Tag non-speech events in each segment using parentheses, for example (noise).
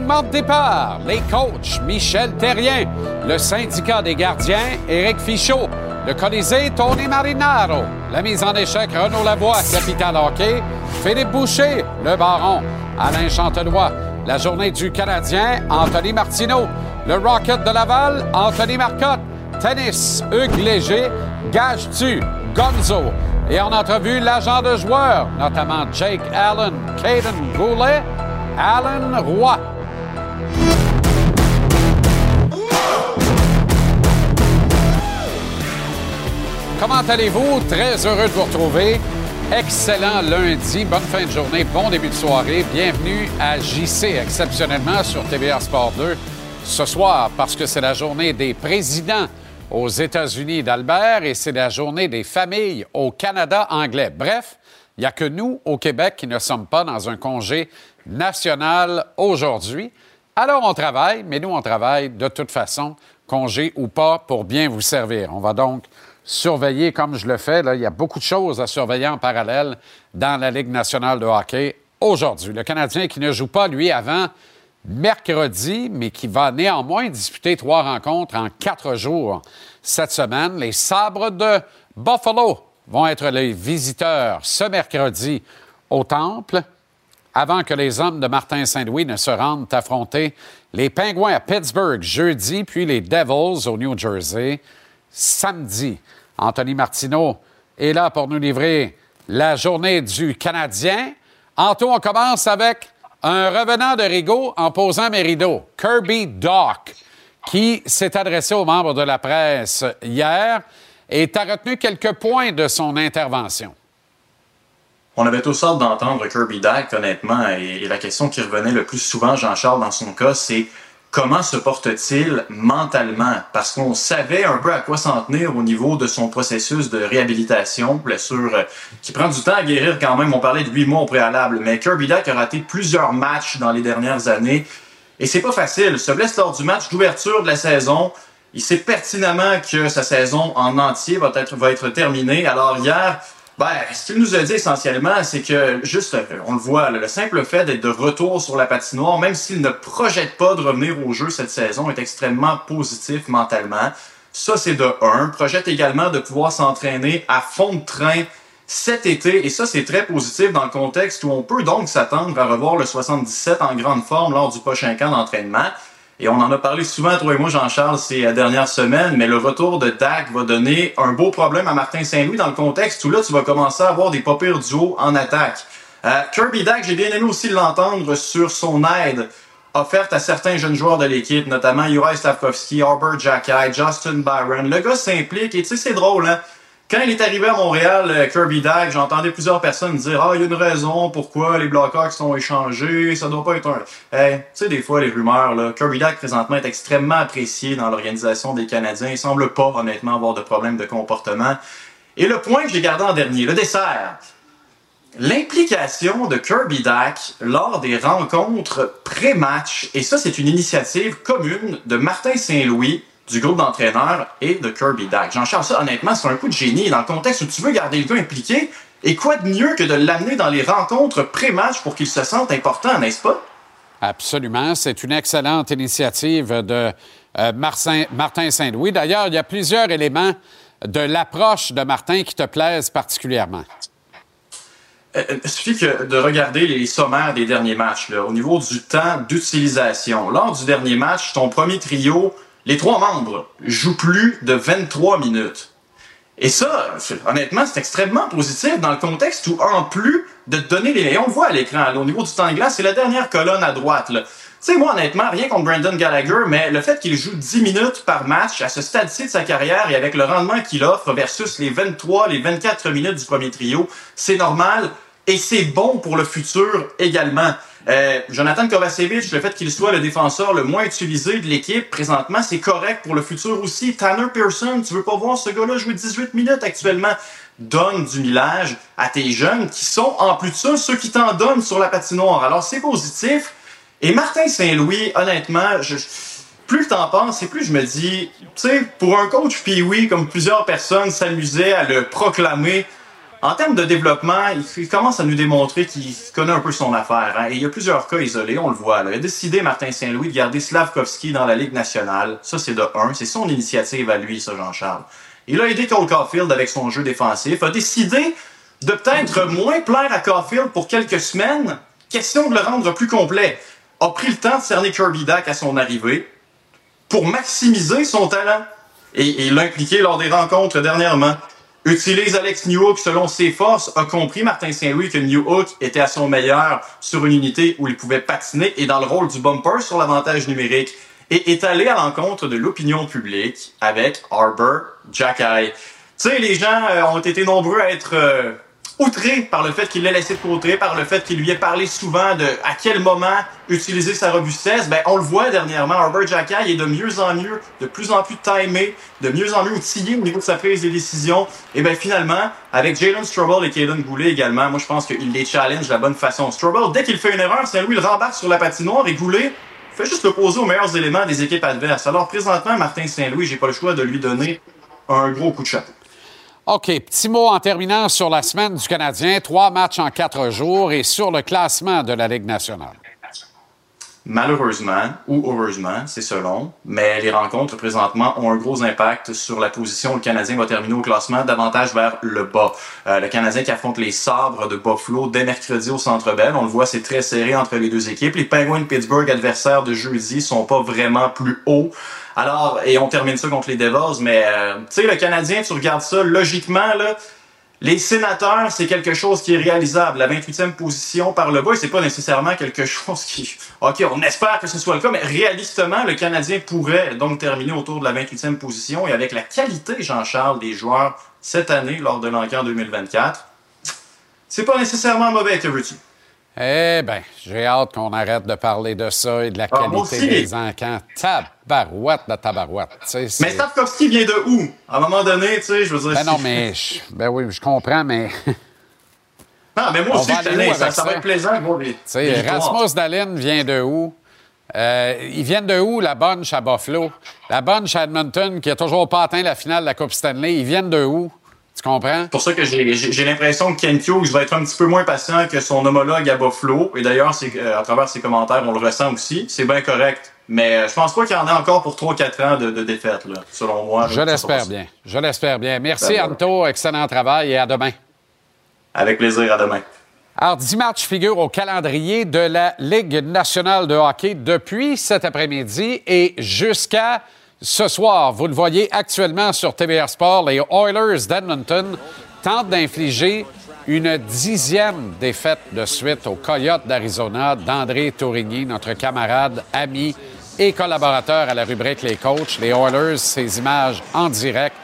de les coachs Michel Terrien, le syndicat des gardiens Éric Fichot, le Colisée Tony Marinaro, la mise en échec Renaud Lavoie, capital hockey, Philippe Boucher, le baron, Alain Chantenois, la journée du Canadien, Anthony Martineau, le Rocket de Laval, Anthony Marcotte, tennis, Hugues Léger, Gage-Tu, Gonzo, et en entrevue, l'agent de joueurs, notamment Jake Allen, Caden Goulet, Alan Roy. Comment allez-vous? Très heureux de vous retrouver. Excellent lundi, bonne fin de journée, bon début de soirée. Bienvenue à JC, exceptionnellement sur TVA Sport 2 ce soir, parce que c'est la journée des présidents aux États-Unis d'Albert et c'est la journée des familles au Canada anglais. Bref, il n'y a que nous, au Québec, qui ne sommes pas dans un congé national aujourd'hui. Alors, on travaille, mais nous, on travaille de toute façon, congé ou pas, pour bien vous servir. On va donc surveiller comme je le fais. Il y a beaucoup de choses à surveiller en parallèle dans la Ligue nationale de hockey aujourd'hui. Le Canadien qui ne joue pas, lui, avant mercredi, mais qui va néanmoins disputer trois rencontres en quatre jours cette semaine. Les Sabres de Buffalo vont être les visiteurs ce mercredi au Temple, avant que les hommes de Martin Saint-Louis ne se rendent affronter les Pingouins à Pittsburgh jeudi, puis les Devils au New Jersey samedi. Anthony Martineau est là pour nous livrer la journée du Canadien. Anto, on commence avec un revenant de Rigaud en posant mes rideaux, Kirby Doc, qui s'est adressé aux membres de la presse hier et a retenu quelques points de son intervention. On avait tous hâte d'entendre Kirby Doc, honnêtement, et, la question qui revenait le plus souvent, Jean-Charles, dans son cas, c'est comment se porte-t-il mentalement? Parce qu'on savait un peu à quoi s'en tenir au niveau de son processus de réhabilitation, blessure euh, qui prend du temps à guérir quand même. On parlait de huit mois au préalable, mais Kirby Dak a raté plusieurs matchs dans les dernières années. Et c'est pas facile. Il se blesse lors du match d'ouverture de la saison. Il sait pertinemment que sa saison en entier va être, va être terminée. Alors hier, ben, ce qu'il nous a dit essentiellement, c'est que juste, on le voit, le simple fait d'être de retour sur la patinoire, même s'il ne projette pas de revenir au jeu cette saison, est extrêmement positif mentalement. Ça, c'est de un. Projette également de pouvoir s'entraîner à fond de train cet été, et ça, c'est très positif dans le contexte où on peut donc s'attendre à revoir le 77 en grande forme lors du prochain camp d'entraînement. Et on en a parlé souvent, toi et moi, Jean-Charles, ces dernières semaines, mais le retour de Dak va donner un beau problème à Martin Saint-Louis dans le contexte où là, tu vas commencer à avoir des pas pires en attaque. Euh, Kirby Dak, j'ai bien aimé aussi l'entendre sur son aide offerte à certains jeunes joueurs de l'équipe, notamment Juraj Slavkovski, Albert Jackai, Justin Byron. Le gars s'implique et tu sais, c'est drôle, hein? Quand il est arrivé à Montréal, euh, Kirby Dag, j'entendais plusieurs personnes dire Ah, il y a une raison pourquoi les Blackhawks sont échangés, ça doit pas être un. Hey, tu sais, des fois, les rumeurs, là, Kirby Dag, présentement, est extrêmement apprécié dans l'organisation des Canadiens. Il semble pas, honnêtement, avoir de problème de comportement. Et le point que j'ai gardé en dernier, le dessert. L'implication de Kirby Dak lors des rencontres pré-match, et ça, c'est une initiative commune de Martin Saint-Louis, du groupe d'entraîneurs et de Kirby Dak. Jean-Charles, ça, honnêtement, c'est un coup de génie dans le contexte où tu veux garder le gars impliqué. Et quoi de mieux que de l'amener dans les rencontres pré-match pour qu'il se sente important, n'est-ce pas? Absolument. C'est une excellente initiative de euh, Martin Saint-Louis. D'ailleurs, il y a plusieurs éléments de l'approche de Martin qui te plaisent particulièrement. Euh, euh, il suffit que de regarder les sommaires des derniers matchs. Là, au niveau du temps d'utilisation. Lors du dernier match, ton premier trio les trois membres jouent plus de 23 minutes. Et ça, honnêtement, c'est extrêmement positif dans le contexte où, en plus de donner les... On le voit à l'écran, au niveau du temps de glace, c'est la dernière colonne à droite. Tu sais, moi, honnêtement, rien contre Brandon Gallagher, mais le fait qu'il joue 10 minutes par match à ce stade-ci de sa carrière et avec le rendement qu'il offre versus les 23, les 24 minutes du premier trio, c'est normal et c'est bon pour le futur également. Euh, Jonathan Kovacevic, le fait qu'il soit le défenseur le moins utilisé de l'équipe présentement, c'est correct pour le futur aussi. Tanner Pearson, tu veux pas voir ce gars-là jouer 18 minutes actuellement? Donne du millage à tes jeunes qui sont, en plus de ça, ceux qui t'en donnent sur la patinoire. Alors, c'est positif. Et Martin Saint-Louis, honnêtement, je, plus le temps passe et plus je me dis, tu sais, pour un coach puis oui, comme plusieurs personnes s'amusaient à le proclamer En termes de développement, il, commence à nous démontrer qu'il connaît un peu son affaire. Hein. Et il y a plusieurs cas isolés, on le voit. Il a décidé, Martin Saint-Louis, de garder Slavkovski dans la Ligue nationale. Ça, c'est de un. C'est son initiative à lui, ça, Jean-Charles. Il a aidé Cole Caulfield avec son jeu défensif. A décidé de peut-être moins plaire à Caulfield pour quelques semaines. Question de le rendre plus complet. A pris le temps de cerner Kirby Dack à son arrivée pour maximiser son talent. Et il l'a impliqué lors des rencontres dernièrement. Utilise Alex Newhook selon ses forces, a compris Martin Saint-Louis que Newhook était à son meilleur sur une unité où il pouvait patiner et dans le rôle du bumper sur l'avantage numérique et est allé à l'encontre de l'opinion publique avec Arbor Jackay. Tu sais, les gens euh, ont été nombreux à être euh, outré par le fait qu'il l'ait laissé de côté, par le fait qu'il lui ait parlé souvent de à quel moment utiliser sa robustesse, ben on le voit dernièrement, Herbert Jacquet est de mieux en mieux, de plus en plus timé, de mieux en mieux outillé au niveau de sa prise de décision. Et ben finalement, avec Jalen Strobel et Kaden Goulet également, moi je pense qu'il les challenge de la bonne façon. Strobel, dès qu'il fait une erreur, lui il rembarque sur la patinoire et Goulet fait juste le poser aux meilleurs éléments des équipes adverses. Alors présentement, Martin Saint-Louis, j'ai pas le choix de lui donner un gros coup de chapeau. OK, petit mot en terminant sur la semaine du Canadien. Trois matchs en quatre jours et sur le classement de la Ligue nationale. Malheureusement, ou heureusement, c'est selon, mais les rencontres présentement ont un gros impact sur la position où le Canadien va terminer au classement, davantage vers le bas. Euh, le Canadien qui affronte les sabres de Buffalo dès mercredi au Centre Bell. On le voit, c'est très serré entre les deux équipes. Les Penguins de Pittsburgh, adversaires de jeudi, sont pas vraiment plus hauts. Alors, et on termine ça contre les Devils, mais euh, tu sais, le Canadien, tu regardes ça, logiquement, là, les sénateurs, c'est quelque chose qui est réalisable. La 28e position par le bas, c'est pas nécessairement quelque (laughs) chose qui... OK, on espère que ce soit le cas, mais réalistement, le Canadien pourrait donc terminer autour de la 28e position. Et avec la qualité, Jean-Charles, des joueurs cette année, lors de l'enquête 2024, c'est pas nécessairement mauvais, que? Eh bien, j'ai hâte qu'on arrête de parler de ça et de la ah, qualité des encans. Tabarouette de tabarouette. Mais Stavkovski vient de où? À un moment donné, tu sais, je veux dire... Ben non, mais... ben oui, je comprends, mais... (laughs) non, mais moi aussi, année, ça, ça, va être plaisant. Tu sais, Rasmus Dallin vient de où? Euh, ils viennent de où, la bunch à Buffalo? La bunch à Edmonton, qui a toujours pas atteint la finale de la Coupe Stanley, ils viennent de où? Tu comprends? C'est pour ça que j'ai l'impression que Ken Hughes va être un petit peu moins patient que son homologue à Buffalo. Et d'ailleurs, euh, à travers ses commentaires, on le ressent aussi. C'est bien correct. Mais euh, je pense pas qu'il y en ait encore pour 3-4 ans de, défaite, là, selon moi. Je l'espère bien. Je l'espère bien. Merci, ben, Anto. Excellent travail et à demain. Avec plaisir. À demain. Alors, 10 matchs figurent au calendrier de la Ligue nationale de hockey depuis cet après-midi et jusqu'à ce soir, vous le voyez actuellement sur TVR Sport, les Oilers d'Edmonton tentent d'infliger une dixième défaite de suite aux Coyotes d'Arizona d'André Tourigny, notre camarade, ami et collaborateur à la rubrique Les Coachs. Les Oilers, ces images en direct,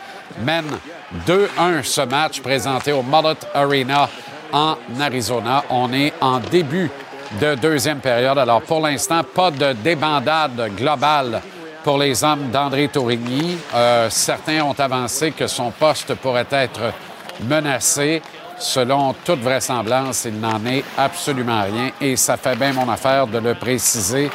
mènent 2-1 ce match présenté au Mullet Arena en Arizona. On est en début de deuxième période. Alors pour l'instant, pas de débandade globale pour les hommes d'André Tourigny. Euh, certains ont avancé que son poste pourrait être menacé. Selon toute vraisemblance, il n'en est absolument rien et ça fait bien mon affaire de le préciser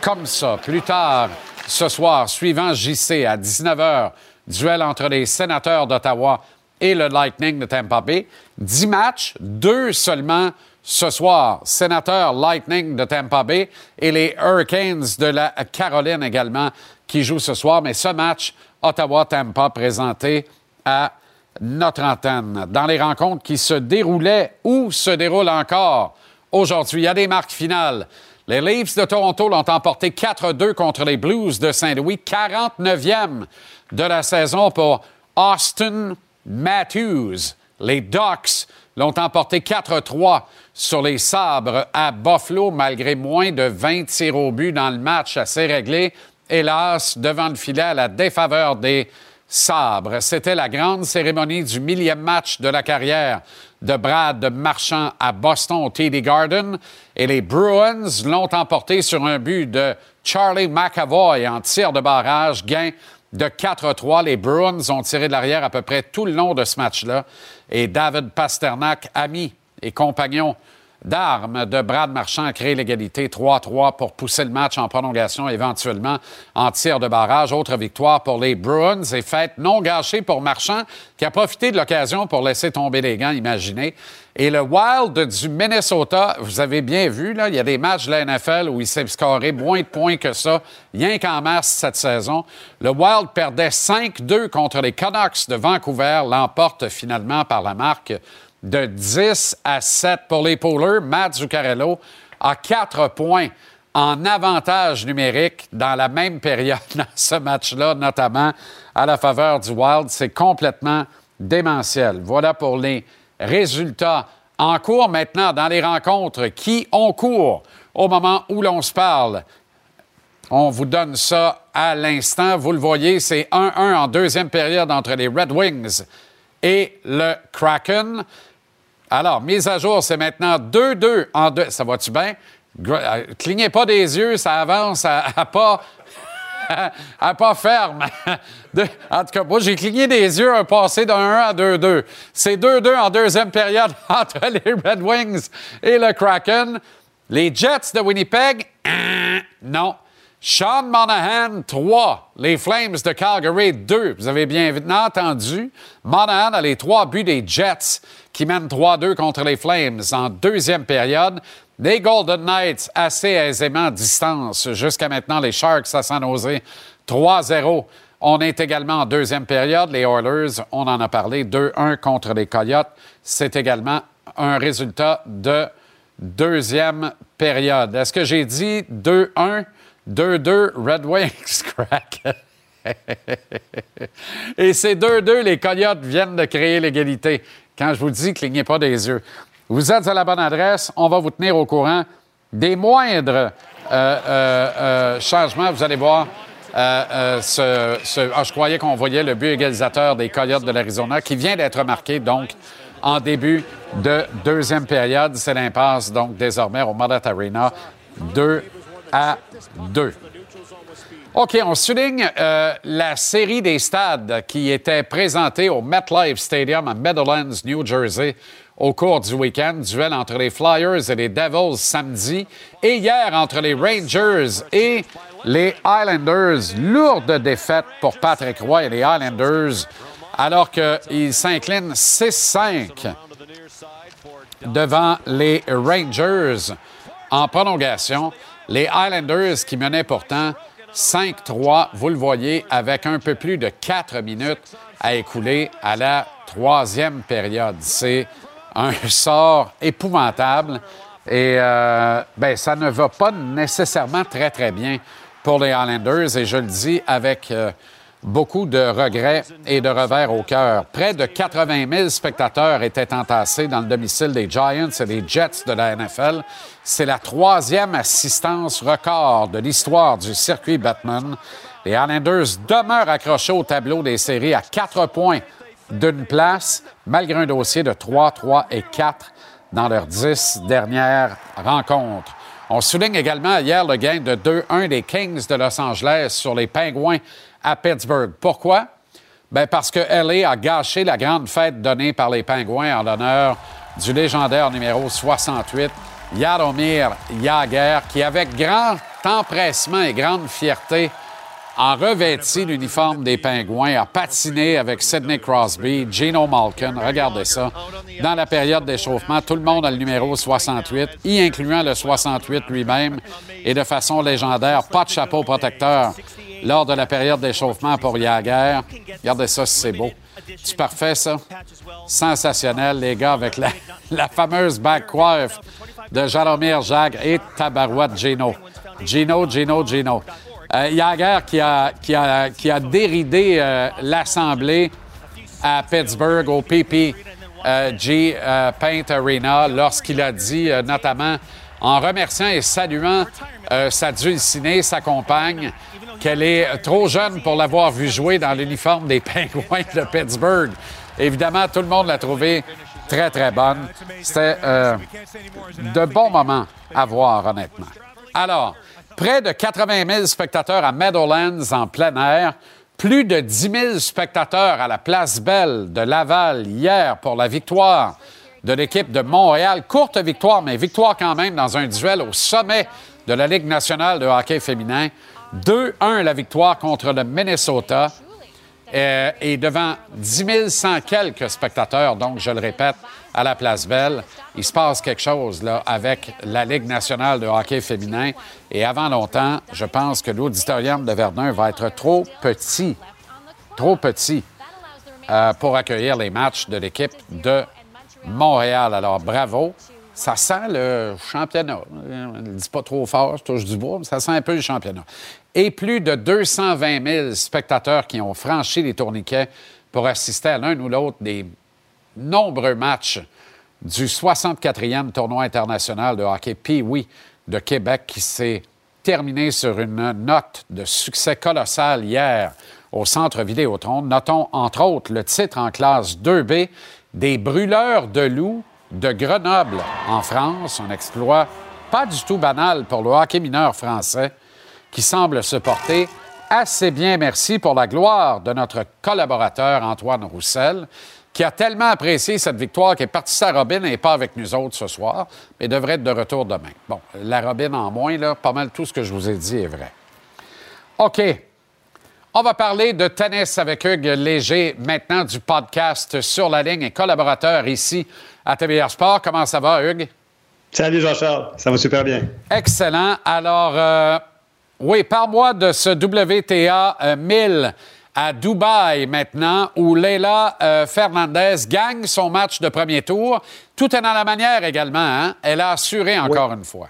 comme ça. Plus tard, ce soir, suivant JC à 19h, duel entre les sénateurs d'Ottawa et le Lightning de Tampa Bay. Dix matchs, deux seulement ce soir. Sénateur Lightning de Tampa Bay et les Hurricanes de la Caroline également qui jouent ce soir. Mais ce match, Ottawa-Tampa, présenté à notre antenne. Dans les rencontres qui se déroulaient ou se déroulent encore aujourd'hui, il y a des marques finales. Les Leafs de Toronto l'ont emporté 4-2 contre les Blues de Saint-Louis, 49e de la saison pour Austin Matthews. Les Ducks l'ont emporté 4-3 sur les sabres à Buffalo, malgré moins de 20 tirs au but dans le match assez réglé. Hélas, devant le filet à la défaveur des sabres. C'était la grande cérémonie du millième match de la carrière de Brad Marchand à Boston au TD Garden. Et les Bruins l'ont emporté sur un but de Charlie McAvoy en tir de barrage, gain de 4-3. Les Bruins ont tiré de l'arrière à peu près tout le long de ce match-là. Et David Pasternak, ami et compagnon d'armes de Brad Marchand a l'égalité 3-3 pour pousser le match en prolongation, éventuellement en tir de barrage. Autre victoire pour les Bruins et fête non gâchée pour Marchand qui a profité de l'occasion pour laisser tomber les gants, imaginez. Et le Wild du Minnesota, vous avez bien vu, là, il y a des matchs de la NFL où il s'est scoré moins de points que ça, rien qu'en mars cette saison. Le Wild perdait 5-2 contre les Canucks de Vancouver, l'emporte finalement par la marque de 10 à 7 pour les poolers. Matt Zuccarello a 4 points en avantage numérique dans la même période dans ce match-là, notamment à la faveur du Wild. C'est complètement démentiel. Voilà pour les résultats en cours maintenant dans les rencontres qui ont cours au moment où l'on se parle. On vous donne ça à l'instant. Vous le voyez, c'est 1-1 en deuxième période entre les Red Wings et le Kraken. Alors, mise à jour, c'est maintenant 2-2 en deux. Ça va-tu bien? Euh, clignez pas des yeux, ça avance à, pas. (laughs) à pas ferme. (laughs) en tout cas, moi, j'ai cligné des yeux, un passé d'un 1 à 2-2. C'est 2-2 en deuxième période (laughs) entre les Red Wings et le Kraken. Les Jets de Winnipeg, (clears throat) non. Sean Monahan, 3. Les Flames de Calgary, 2. Vous avez bien entendu. Monahan a les trois buts des Jets qui mènent 3-2 contre les Flames en deuxième période. Les Golden Knights assez aisément à distance. Jusqu'à maintenant, les Sharks à San Jose, 3-0. On est également en deuxième période. Les Oilers, on en a parlé, 2-1 contre les Coyotes. C'est également un résultat de deuxième période. Est-ce que j'ai dit 2-1? 2-2 Red Wings (laughs) crack. Et c'est 2-2, les Coyotes viennent de créer l'égalité. Quand je vous dis, clignez pas des yeux. Vous êtes à la bonne adresse. On va vous tenir au courant des moindres euh, euh, euh, changements. Vous allez voir. Ce, ah, je croyais qu'on voyait le but égalisateur des Coyotes de l'Arizona qui vient d'être marqué, donc, en début de deuxième période. C'est l'impasse, donc, désormais au Marriott Arena. 2 à 2. OK, on souligne euh, la série des stades qui était présentée au MetLife Stadium à Meadowlands, New Jersey, au cours du week-end. Duel entre les Flyers et les Devils samedi. Et hier, entre les Rangers et les Islanders. Lourde défaite pour Patrick Roy et les Islanders, alors qu'ils s'inclinent 6-5 devant les Rangers en prolongation. Les Highlanders qui menaient pourtant 5-3, vous le voyez, avec un peu plus de 4 minutes à écouler à la troisième période. C'est un sort épouvantable et euh, ben, ça ne va pas nécessairement très, très bien pour les Highlanders et je le dis avec euh, beaucoup de regrets et de revers au cœur. Près de 80 000 spectateurs étaient entassés dans le domicile des Giants et des Jets de la NFL. C'est la troisième assistance record de l'histoire du circuit Batman. Les Islanders demeurent accrochés au tableau des séries à quatre points d'une place, malgré un dossier de 3, 3 et 4 dans leurs dix dernières rencontres. On souligne également hier le gain de 2-1 des Kings de Los Angeles sur les Pingouins Pittsburgh. Pourquoi? Bien parce que LA a gâché la grande fête donnée par les Pingouins en l'honneur du légendaire numéro 68, Yaromir Yager, qui, avec grand empressement et grande fierté, a revêti l'uniforme des Pingouins, a patiné avec Sidney Crosby, Gino Malkin, regardez ça. Dans la période d'échauffement, tout le monde a le numéro 68, y incluant le 68 lui-même, et de façon légendaire, pas de chapeau protecteur lors de la période d'échauffement pour Yager. Regardez ça, c'est beau. C'est parfait, ça? Sensationnel, les gars, avec la, (laughs) fameuse back coiffe de Jaromir Jagr et Tabarouette Gino. Gino, Gino, Gino. Euh, qui a, qui a, qui a déridé euh, l'Assemblée à Pittsburgh au PPG euh, Paint Arena lorsqu'il a dit, notamment en remerciant et saluant sa dulcinée, sa compagne, qu'elle est trop jeune pour l'avoir vu jouer dans l'uniforme des Pingouins de Pittsburgh. Évidemment, tout le monde l'a trouvé très, très bonne. C'était euh, de bons moments à voir, honnêtement. Alors, près de 80 000 spectateurs à Meadowlands en plein air, plus de 10 000 spectateurs à la Place Belle de Laval hier pour la victoire de l'équipe de Montréal. Courte victoire, mais victoire quand même dans un duel au sommet de la Ligue nationale de hockey féminin. 2-1 la victoire contre le Minnesota. Euh, et devant 10 100 quelques spectateurs, donc je le répète, à la Place Belle, il se passe quelque chose avec la Ligue nationale de hockey féminin. Et avant longtemps, je pense que l'auditorium de Verdun va être trop petit, trop petit euh, pour accueillir les matchs de l'équipe de Montréal. Alors bravo. Ça sent le championnat. Je ne dis pas trop fort, je touche du bois, mais ça sent un peu le championnat et plus de 220 000 spectateurs qui ont franchi les tourniquets pour assister à l'un ou l'autre des nombreux matchs du 64e tournoi international de hockey Pee-Wee de Québec qui s'est terminé sur une note de succès colossal hier au Centre Vidéotron. Notons entre autres le titre en classe 2B des brûleurs de loups de Grenoble en France, un exploit pas du tout banal pour le hockey mineur français qui semble se porter assez bien, merci, pour la gloire de notre collaborateur Antoine Roussel, qui a tellement apprécié cette victoire qu'il est parti sa Robin et n'est pas avec nous autres ce soir, mais devrait être de retour demain. Bon, la Robin en moins, là, pas mal tout ce que je vous ai dit est vrai. OK. On va parler de tennis avec Hugues Léger, maintenant du podcast Sur la ligne et collaborateur ici à TVR Sport. Comment ça va, Hugues? Salut Jean-Charles, ça va super bien. Excellent. Alors, euh, oui, parle-moi de ce WTA 1000 euh, à Dubaï maintenant, où Leila euh, Fernandez gagne son match de premier tour. Tout est dans la manière également. Hein? Elle a assuré encore une fois.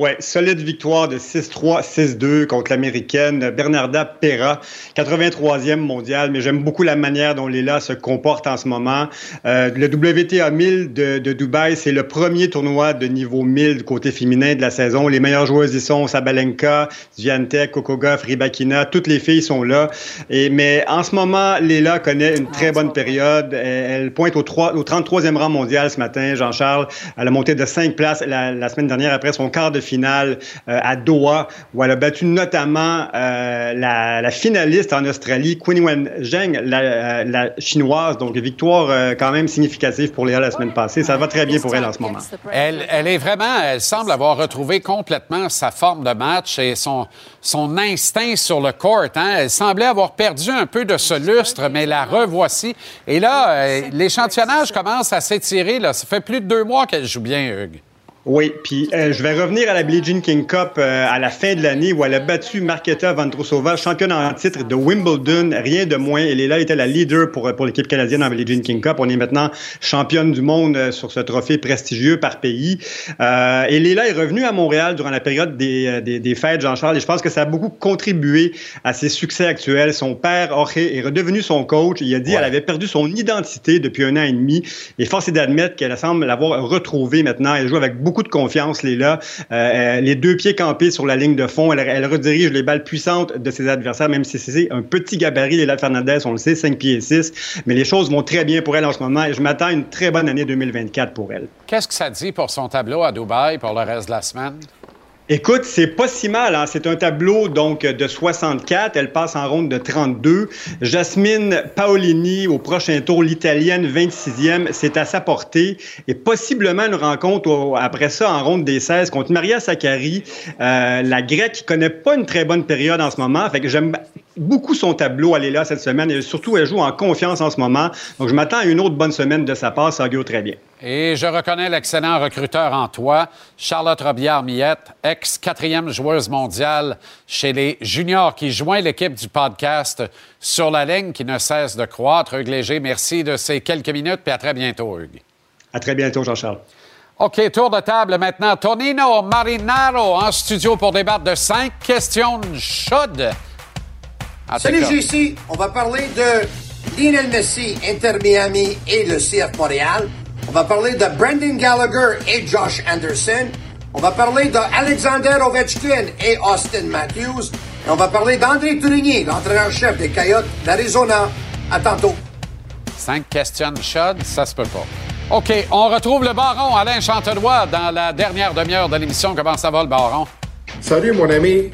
Oui, solide victoire de 6-3, 6-2 contre l'américaine Bernarda Pera, 83e mondial, mais j'aime beaucoup la manière dont Léla se comporte en ce moment. Euh, le WTA 1000 de, de Dubaï, c'est le premier tournoi de niveau 1000 du côté féminin de la saison. Les meilleures joueuses y sont Sabalenka, Zviantek, Kokogov, Ribakina, toutes les filles sont là. Et, mais en ce moment, Léla connaît une très bonne période. Elle, pointe au, 3, au 33e rang mondial ce matin, Jean-Charles. Elle a monté de 5 places la, la semaine dernière après son quart de finale euh, à Doha, où elle a battu notamment euh, la, finaliste en Australie, Quinn Wen Zheng, la, la, chinoise. Donc, victoire euh, quand même significative pour Léa la semaine passée. Ça va très bien pour elle en ce moment. Elle, est vraiment, elle semble avoir retrouvé complètement sa forme de match et son, son instinct sur le court. Hein. Elle semblait avoir perdu un peu de ce lustre, mais la revoici. Et là, l'échantillonnage commence à s'étirer. Ça fait plus de deux mois qu'elle joue bien, Hugues. Oui, puis euh, je vais revenir à la Billie Jean King Cup euh, à la fin de l'année où elle a battu Marketa Vandrousova, championne en titre de Wimbledon, rien de moins. Elle est là, était la leader pour, pour l'équipe canadienne en Billie Jean King Cup. On est maintenant championne du monde euh, sur ce trophée prestigieux par pays. Euh, et Léla est revenue à Montréal durant la période des, des, des fêtes, Jean-Charles, et je pense que ça a beaucoup contribué à ses succès actuels. Son père, Jorge, est redevenu son coach. Il a dit qu'elle avait perdu son identité depuis un an et demi. Et force est d'admettre qu'elle semble l'avoir retrouvée maintenant. Elle joue avec beaucoup de confiance, Léla. Euh, euh, les deux pieds campés sur la ligne de fond. Elle, redirige les balles puissantes de ses adversaires, même si c'est un petit gabarit, Léla Fernandez, on le sait, 5 pieds et 6. Mais les choses vont très bien pour elle en ce moment et je m'attends à une très bonne année 2024 pour elle. Qu'est-ce que ça dit pour son tableau à Dubaï pour le reste de la semaine? Écoute, c'est pas si mal. Hein? C'est un tableau donc de 64. Elle passe en ronde de 32. Jasmine Paolini au prochain tour, l'italienne 26e, c'est à sa portée. Et possiblement une rencontre après ça en ronde des 16 contre Maria Sakkari, euh, la grecque qui connaît pas une très bonne période en ce moment. Fait que j'aime beaucoup son tableau. Elle est là cette semaine et surtout elle joue en confiance en ce moment. Donc je m'attends à une autre bonne semaine de sa part. Ça très bien. Et je reconnais l'excellent recruteur en toi, Charlotte Robillard-Millette, ex-quatrième joueuse mondiale chez les juniors, qui joint l'équipe du podcast Sur la ligne, qui ne cesse de croître. Hugues Léger, merci de ces quelques minutes, puis à très bientôt, Hugues. À très bientôt, Jean-Charles. OK, tour de table maintenant. Tonino Marinaro en studio pour débattre de cinq questions chaudes. Salut, JC. On va parler de Lionel Messi, Inter Miami et le CF Montréal. On va parler de Brendan Gallagher et Josh Anderson. On va parler d'Alexander Ovechkin et Austin Matthews. Et on va parler d'André Tourigny, l'entraîneur-chef des Coyotes d'Arizona. À tantôt. Cinq questions chaudes, ça se peut pas. OK, on retrouve le baron Alain Chantelois dans la dernière demi-heure de l'émission. Comment ça va, le baron? Salut, mon ami.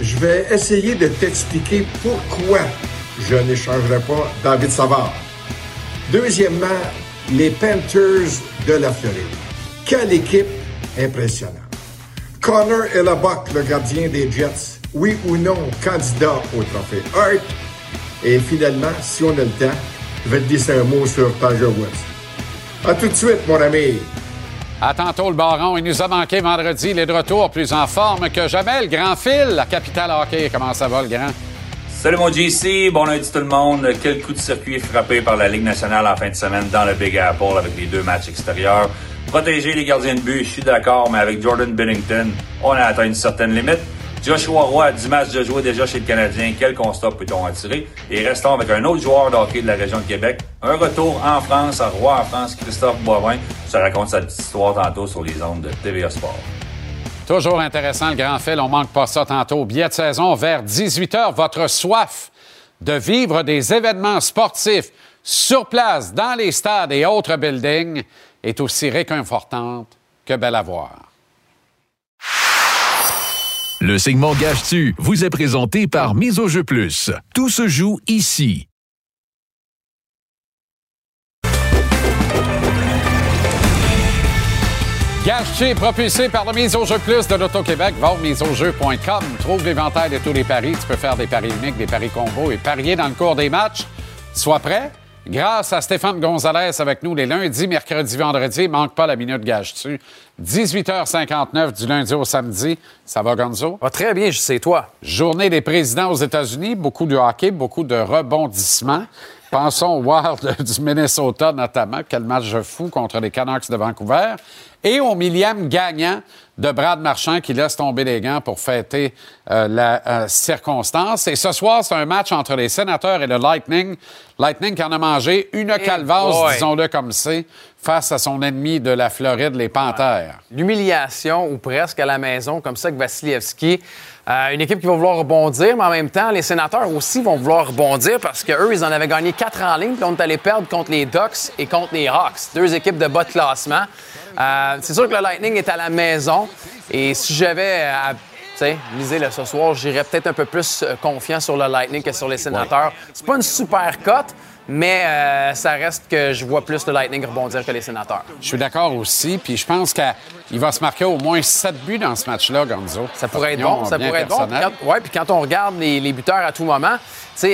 Je vais essayer de t'expliquer pourquoi je n'échangerai pas David Savard. Deuxièmement, les Panthers de la Floride. Quelle équipe impressionnante. Connor Elabock, le gardien des Jets, oui ou non candidat au trophée Hart. Et finalement, si on a le temps, je vais te dire un mot sur Tiger Woods. À tout de suite, mon ami. À tantôt, le baron. Il nous a manqué vendredi. Il est de retour plus en forme que jamais. Le grand fil, la capitale hockey. Comment ça va, le grand? Salut mon JC, bon lundi tout le monde. Quel coup de circuit frappé par la Ligue nationale en fin de semaine dans le Big Apple avec les deux matchs extérieurs. Protéger les gardiens de but, je suis d'accord, mais avec Jordan Bennington, on a atteint une certaine limite. Joshua Roy a 10 matchs de jouer déjà chez le Canadien. Quel constat peut-on en tirer? Et restons avec un autre joueur de hockey de la région de Québec. Un retour en France, à Roy en France, Christophe Boivin. Je raconte sa petite histoire tantôt sur les ondes de TVA Sport. Toujours intéressant, le grand fil. On manque pas ça tantôt. Billet de saison vers 18 h. Votre soif de vivre des événements sportifs sur place, dans les stades et autres buildings est aussi réconfortante que belle à voir. Le segment Gage-tu vous est présenté par Mise au jeu plus. Tout se joue ici. Gage propulsé par le Mise au jeu plus de l'Auto-Québec. Va au miseaujeu.com. Trouve l'éventail de tous les paris. Tu peux faire des paris uniques, des paris combos et parier dans le cours des matchs. Sois prêt. Grâce à Stéphane Gonzalez avec nous les lundis, mercredis, vendredis. Manque pas la minute gage 18h59 du lundi au samedi. Ça va, Gonzo? Va très bien, je sais, toi. Journée des présidents aux États-Unis. Beaucoup de hockey, beaucoup de rebondissements. Pensons au Wild (laughs) du Minnesota notamment. Quel match fou contre les Canucks de Vancouver et au millième gagnant de Brad Marchand qui laisse tomber les gants pour fêter euh, la euh, circonstance. Et ce soir, c'est un match entre les sénateurs et le Lightning. Lightning qui en a mangé une calvasse, disons-le comme c'est, face à son ennemi de la Floride, les Panthères. L'humiliation, ou presque à la maison, comme ça que Vassilievski. Euh, une équipe qui va vouloir rebondir, mais en même temps, les sénateurs aussi vont vouloir rebondir parce qu'eux, ils en avaient gagné quatre en ligne, puis on est allé perdre contre les Ducks et contre les Hawks, deux équipes de bas de classement. Euh, c'est sûr que le Lightning est à la maison. Et si j'avais à miser là, ce soir, j'irais peut-être un peu plus euh, confiant sur le Lightning que sur les sénateurs. C'est pas une super cote, mais euh, ça reste que je vois plus le Lightning rebondir que les sénateurs. Je suis d'accord aussi, puis je pense qu'il va se marquer au moins 7 buts dans ce match-là, Gonzo. Ça pourrait être bon, ça pourrait être bon. Oui, puis quand on regarde les buteurs à tout moment,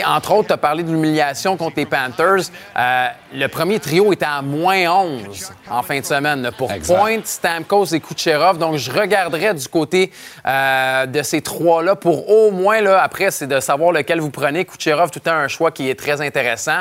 entre autres, tu as parlé de l'humiliation contre les Panthers. Euh, le premier trio était à moins 11 en fin de semaine pour Point, Stamkos et Kucherov. Donc, je regarderais du côté euh, de ces trois-là pour au moins, là, après, c'est de savoir lequel vous prenez. Kucherov, tout le un choix qui est très intéressant.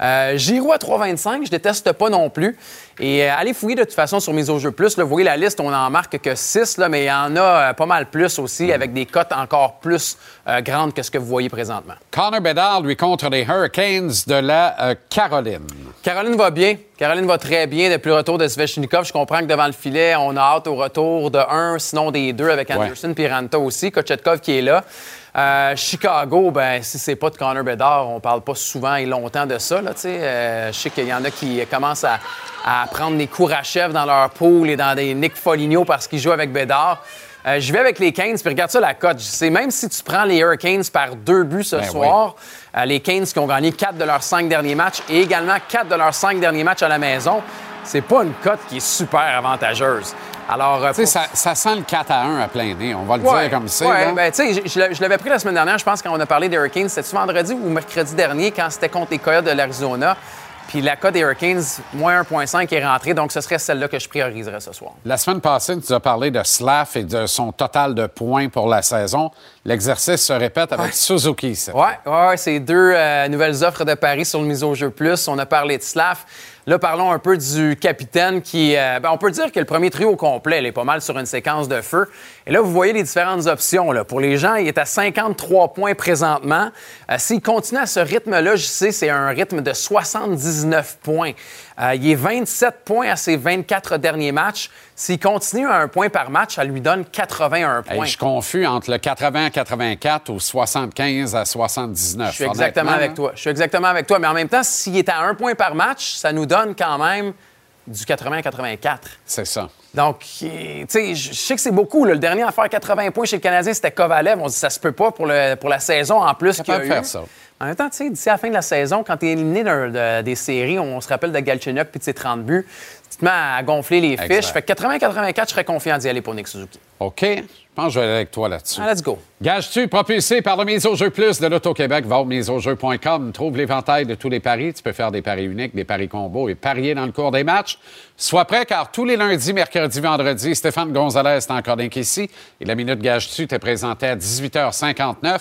Euh, Giroud à 3,25, je déteste pas non plus. Et euh, allez fouiller de toute façon sur Mise au jeu plus. vous voyez la liste, on en marque que 6, là, mais il y en a euh, pas mal plus aussi, avec des cotes encore plus euh, grandes que ce que vous voyez présentement. Connor Bedard, lui, contre les Hurricanes de la Caroline. Caroline va bien. Caroline va très bien depuis le retour de Svechnikov. Je comprends que devant le filet, on a hâte au retour de un, sinon des deux, avec Anderson Ranta aussi. Kochetkov qui est là. Chicago, ben si c'est pas de Connor Bedard, on parle pas souvent et longtemps de ça. Là, je sais qu'il y en a qui commencent à, à prendre des cours à chef dans leur pool et dans des Nick Foligno parce qu'ils jouent avec Bédard. Euh, je vais avec les Canes, puis regarde ça, la cote. C'est même si tu prends les Hurricanes par deux buts ce ben soir, euh, les Canes qui ont gagné quatre de leurs cinq derniers matchs et également quatre de leurs cinq derniers matchs à la maison, c'est pas une cote qui est super avantageuse. Alors, euh, ça, ça, sent le 4 à 1 à plein nez, on va le dire comme ça. Oui, ben, tu sais, je, l'avais pris la semaine dernière, je pense, quand on a parlé des Hurricanes. C'était-tu vendredi ou mercredi dernier, quand c'était contre les Coyotes de l'Arizona? Puis la cote des Hurricanes, moins 1,5 est rentrée, donc ce serait celle-là que je prioriserais ce soir. La semaine passée, tu as parlé de Slaff et de son total de points pour la saison. L'exercice se répète avec Suzuki. Oui, ouais, c'est deux euh, nouvelles offres de Paris sur le mise au jeu plus. On a parlé de Slaff. Là, parlons un peu du capitaine qui, euh, ben, on peut dire que le premier trio au complet, il est pas mal sur une séquence de feu. Et là, vous voyez les différentes options. Pour les gens, il est à 53 points présentement. Euh, s'il continue à ce rythme-là, je sais, c'est un rythme de 79 points. Euh, il est 27 points à ses 24 derniers matchs. S'il continue à un point par match, ça lui donne 81 points. je confus entre le 80 à 84 ou 75 à 79. Je suis exactement avec toi. Je suis exactement avec toi. Mais en même temps, s'il est à un point par match, ça nous donne quand même du 80 à 84. C'est ça. Donc, tu sais, je sais que c'est beaucoup. Le dernier à faire 80 points chez le Canadien, c'était Kovalev. On dit ça se peut pas pour, le, pour la saison en plus. qu'il a faire ça. En même temps, tu sais, d'ici la fin de la saison, quand tu es éliminé des séries, on se rappelle de Galchenyuk puis de ses 30 buts, tu te mets à gonfler les fiches. Fait que 80-84, je serais confiant d'y aller pour Nick Suzuki. OK. Je pense que je vais aller avec toi là-dessus. Ah, let's go. Gage-tu propulsé par le Mise au jeu plus de l'Auto-Québec? Va au miseaujeu.com. Trouve l'éventail de tous les paris. Tu peux faire des paris uniques, des paris combos et parier dans le cours des matchs. Sois prêt car tous les lundis, mercredis, vendredis, Stéphane Gonzalez est encore ici. Et la Minute Gage-tu t'est présentée à 18h59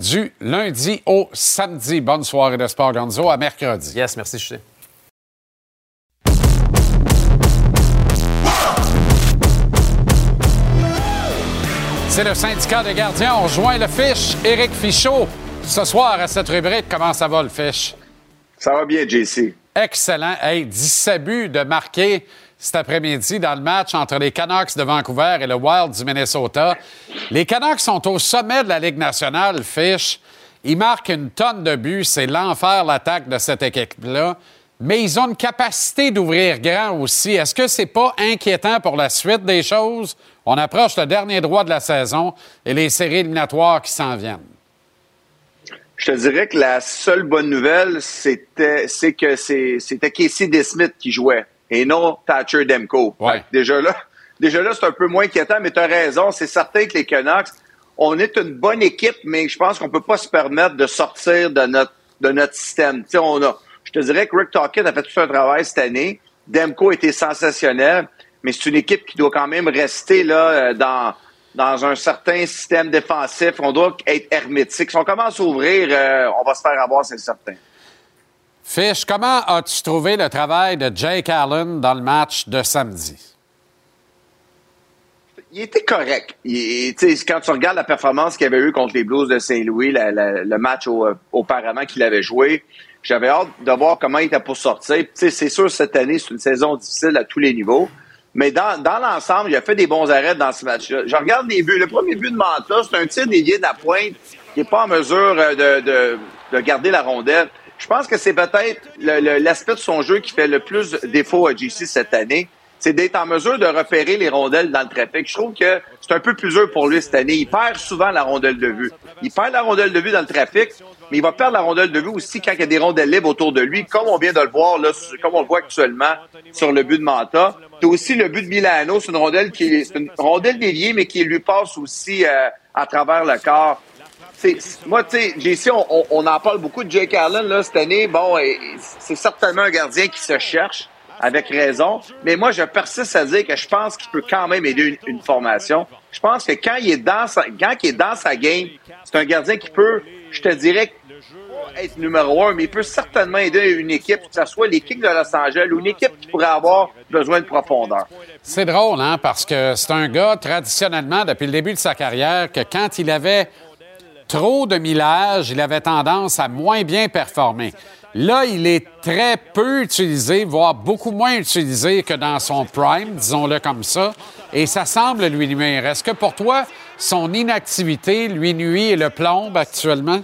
du lundi au samedi. Bonne soirée de sport Gonzo à mercredi. Yes, merci, je C'est le syndicat des gardiens. On rejoint le fiche, Éric Fichot. Ce soir, à cette rubrique, comment ça va, le fiche? Ça va bien, JC. Excellent. Hey, 17 buts de marqué cet après-midi dans le match entre les Canucks de Vancouver et le Wild du Minnesota. Les Canucks sont au sommet de la Ligue nationale, Fish. Ils marquent une tonne de buts. C'est l'enfer, l'attaque de cette équipe-là. Mais ils ont une capacité d'ouvrir grand aussi. Est-ce que c'est pas inquiétant pour la suite des choses? On approche le dernier droit de la saison et les séries éliminatoires qui s'en viennent. Je te dirais que la seule bonne nouvelle, c'était, c'est que c'était Casey DeSmith qui jouait et non Thatcher Demko. Déjà là, déjà là, c'est un peu moins inquiétant, mais tu as raison. C'est certain que les Canucks, on est une bonne équipe, mais je pense qu'on peut pas se permettre de sortir de notre, de notre système. on a, je te dirais que Rick Tockett a fait tout un travail cette année. Demko était sensationnel mais c'est une équipe qui doit quand même rester là euh, dans dans un certain système défensif. On doit être hermétique. Si on commence à ouvrir, euh, on va se faire avoir, c'est certain. Fish, comment as-tu trouvé le travail de Jake Allen dans le match de samedi? Il était correct. quand tu regardes la performance qu'il avait eue contre les Blues de Saint-Louis, le match euh, auparavant qu'il avait joué, j'avais hâte de voir comment il était pour sortir. C'est sûr, cette année, c'est une saison difficile à tous les niveaux. Mais dans, dans l'ensemble, il a fait des bons arrêts dans ce match-là. Je regarde les buts. Le premier but de Manta, c'est un tir dévié de la pointe qui n'est pas en mesure euh, de, de, de, garder la rondelle. Je pense que c'est peut-être l'aspect de son jeu qui fait le plus défaut à JC cette année. C'est d'être en mesure de repérer les rondelles dans le trafic. Je trouve que c'est un peu plus dur pour lui cette année. Il perd souvent la rondelle de vue. Il perd la rondelle de vue dans le trafic, mais il va perdre la rondelle de vue aussi quand il y a des rondelles libres autour de lui, comme on vient de le voir, là, comme on le voit actuellement sur le but de Manta. C'est aussi le but de Milano, c'est une rondelle qui est une rondelle déviée, mais qui lui passe aussi euh, à travers le corps. Moi, tu sais, JC, on, on, en parle beaucoup de Jake Allen là, cette année. Bon, c'est certainement un gardien qui se cherche, avec raison. Mais moi, je persiste à dire que je pense qu'il peut quand même aider une, formation. Je pense que quand il est dans sa, quand il est dans sa game, c'est un gardien qui peut, je te dirais, être numéro un, mais il peut certainement aider une équipe, que ce soit l'équipe de Los Angeles ou une équipe qui pourrait avoir besoin de profondeur. C'est drôle, hein, parce que c'est un gars, traditionnellement, depuis le début de sa carrière, que quand il avait trop de millage, il avait tendance à moins bien performer. Là, il est très peu utilisé, voire beaucoup moins utilisé que dans son prime, disons-le comme ça, et ça semble lui nuire. Est-ce que pour toi, son inactivité lui nuit et le plombe actuellement?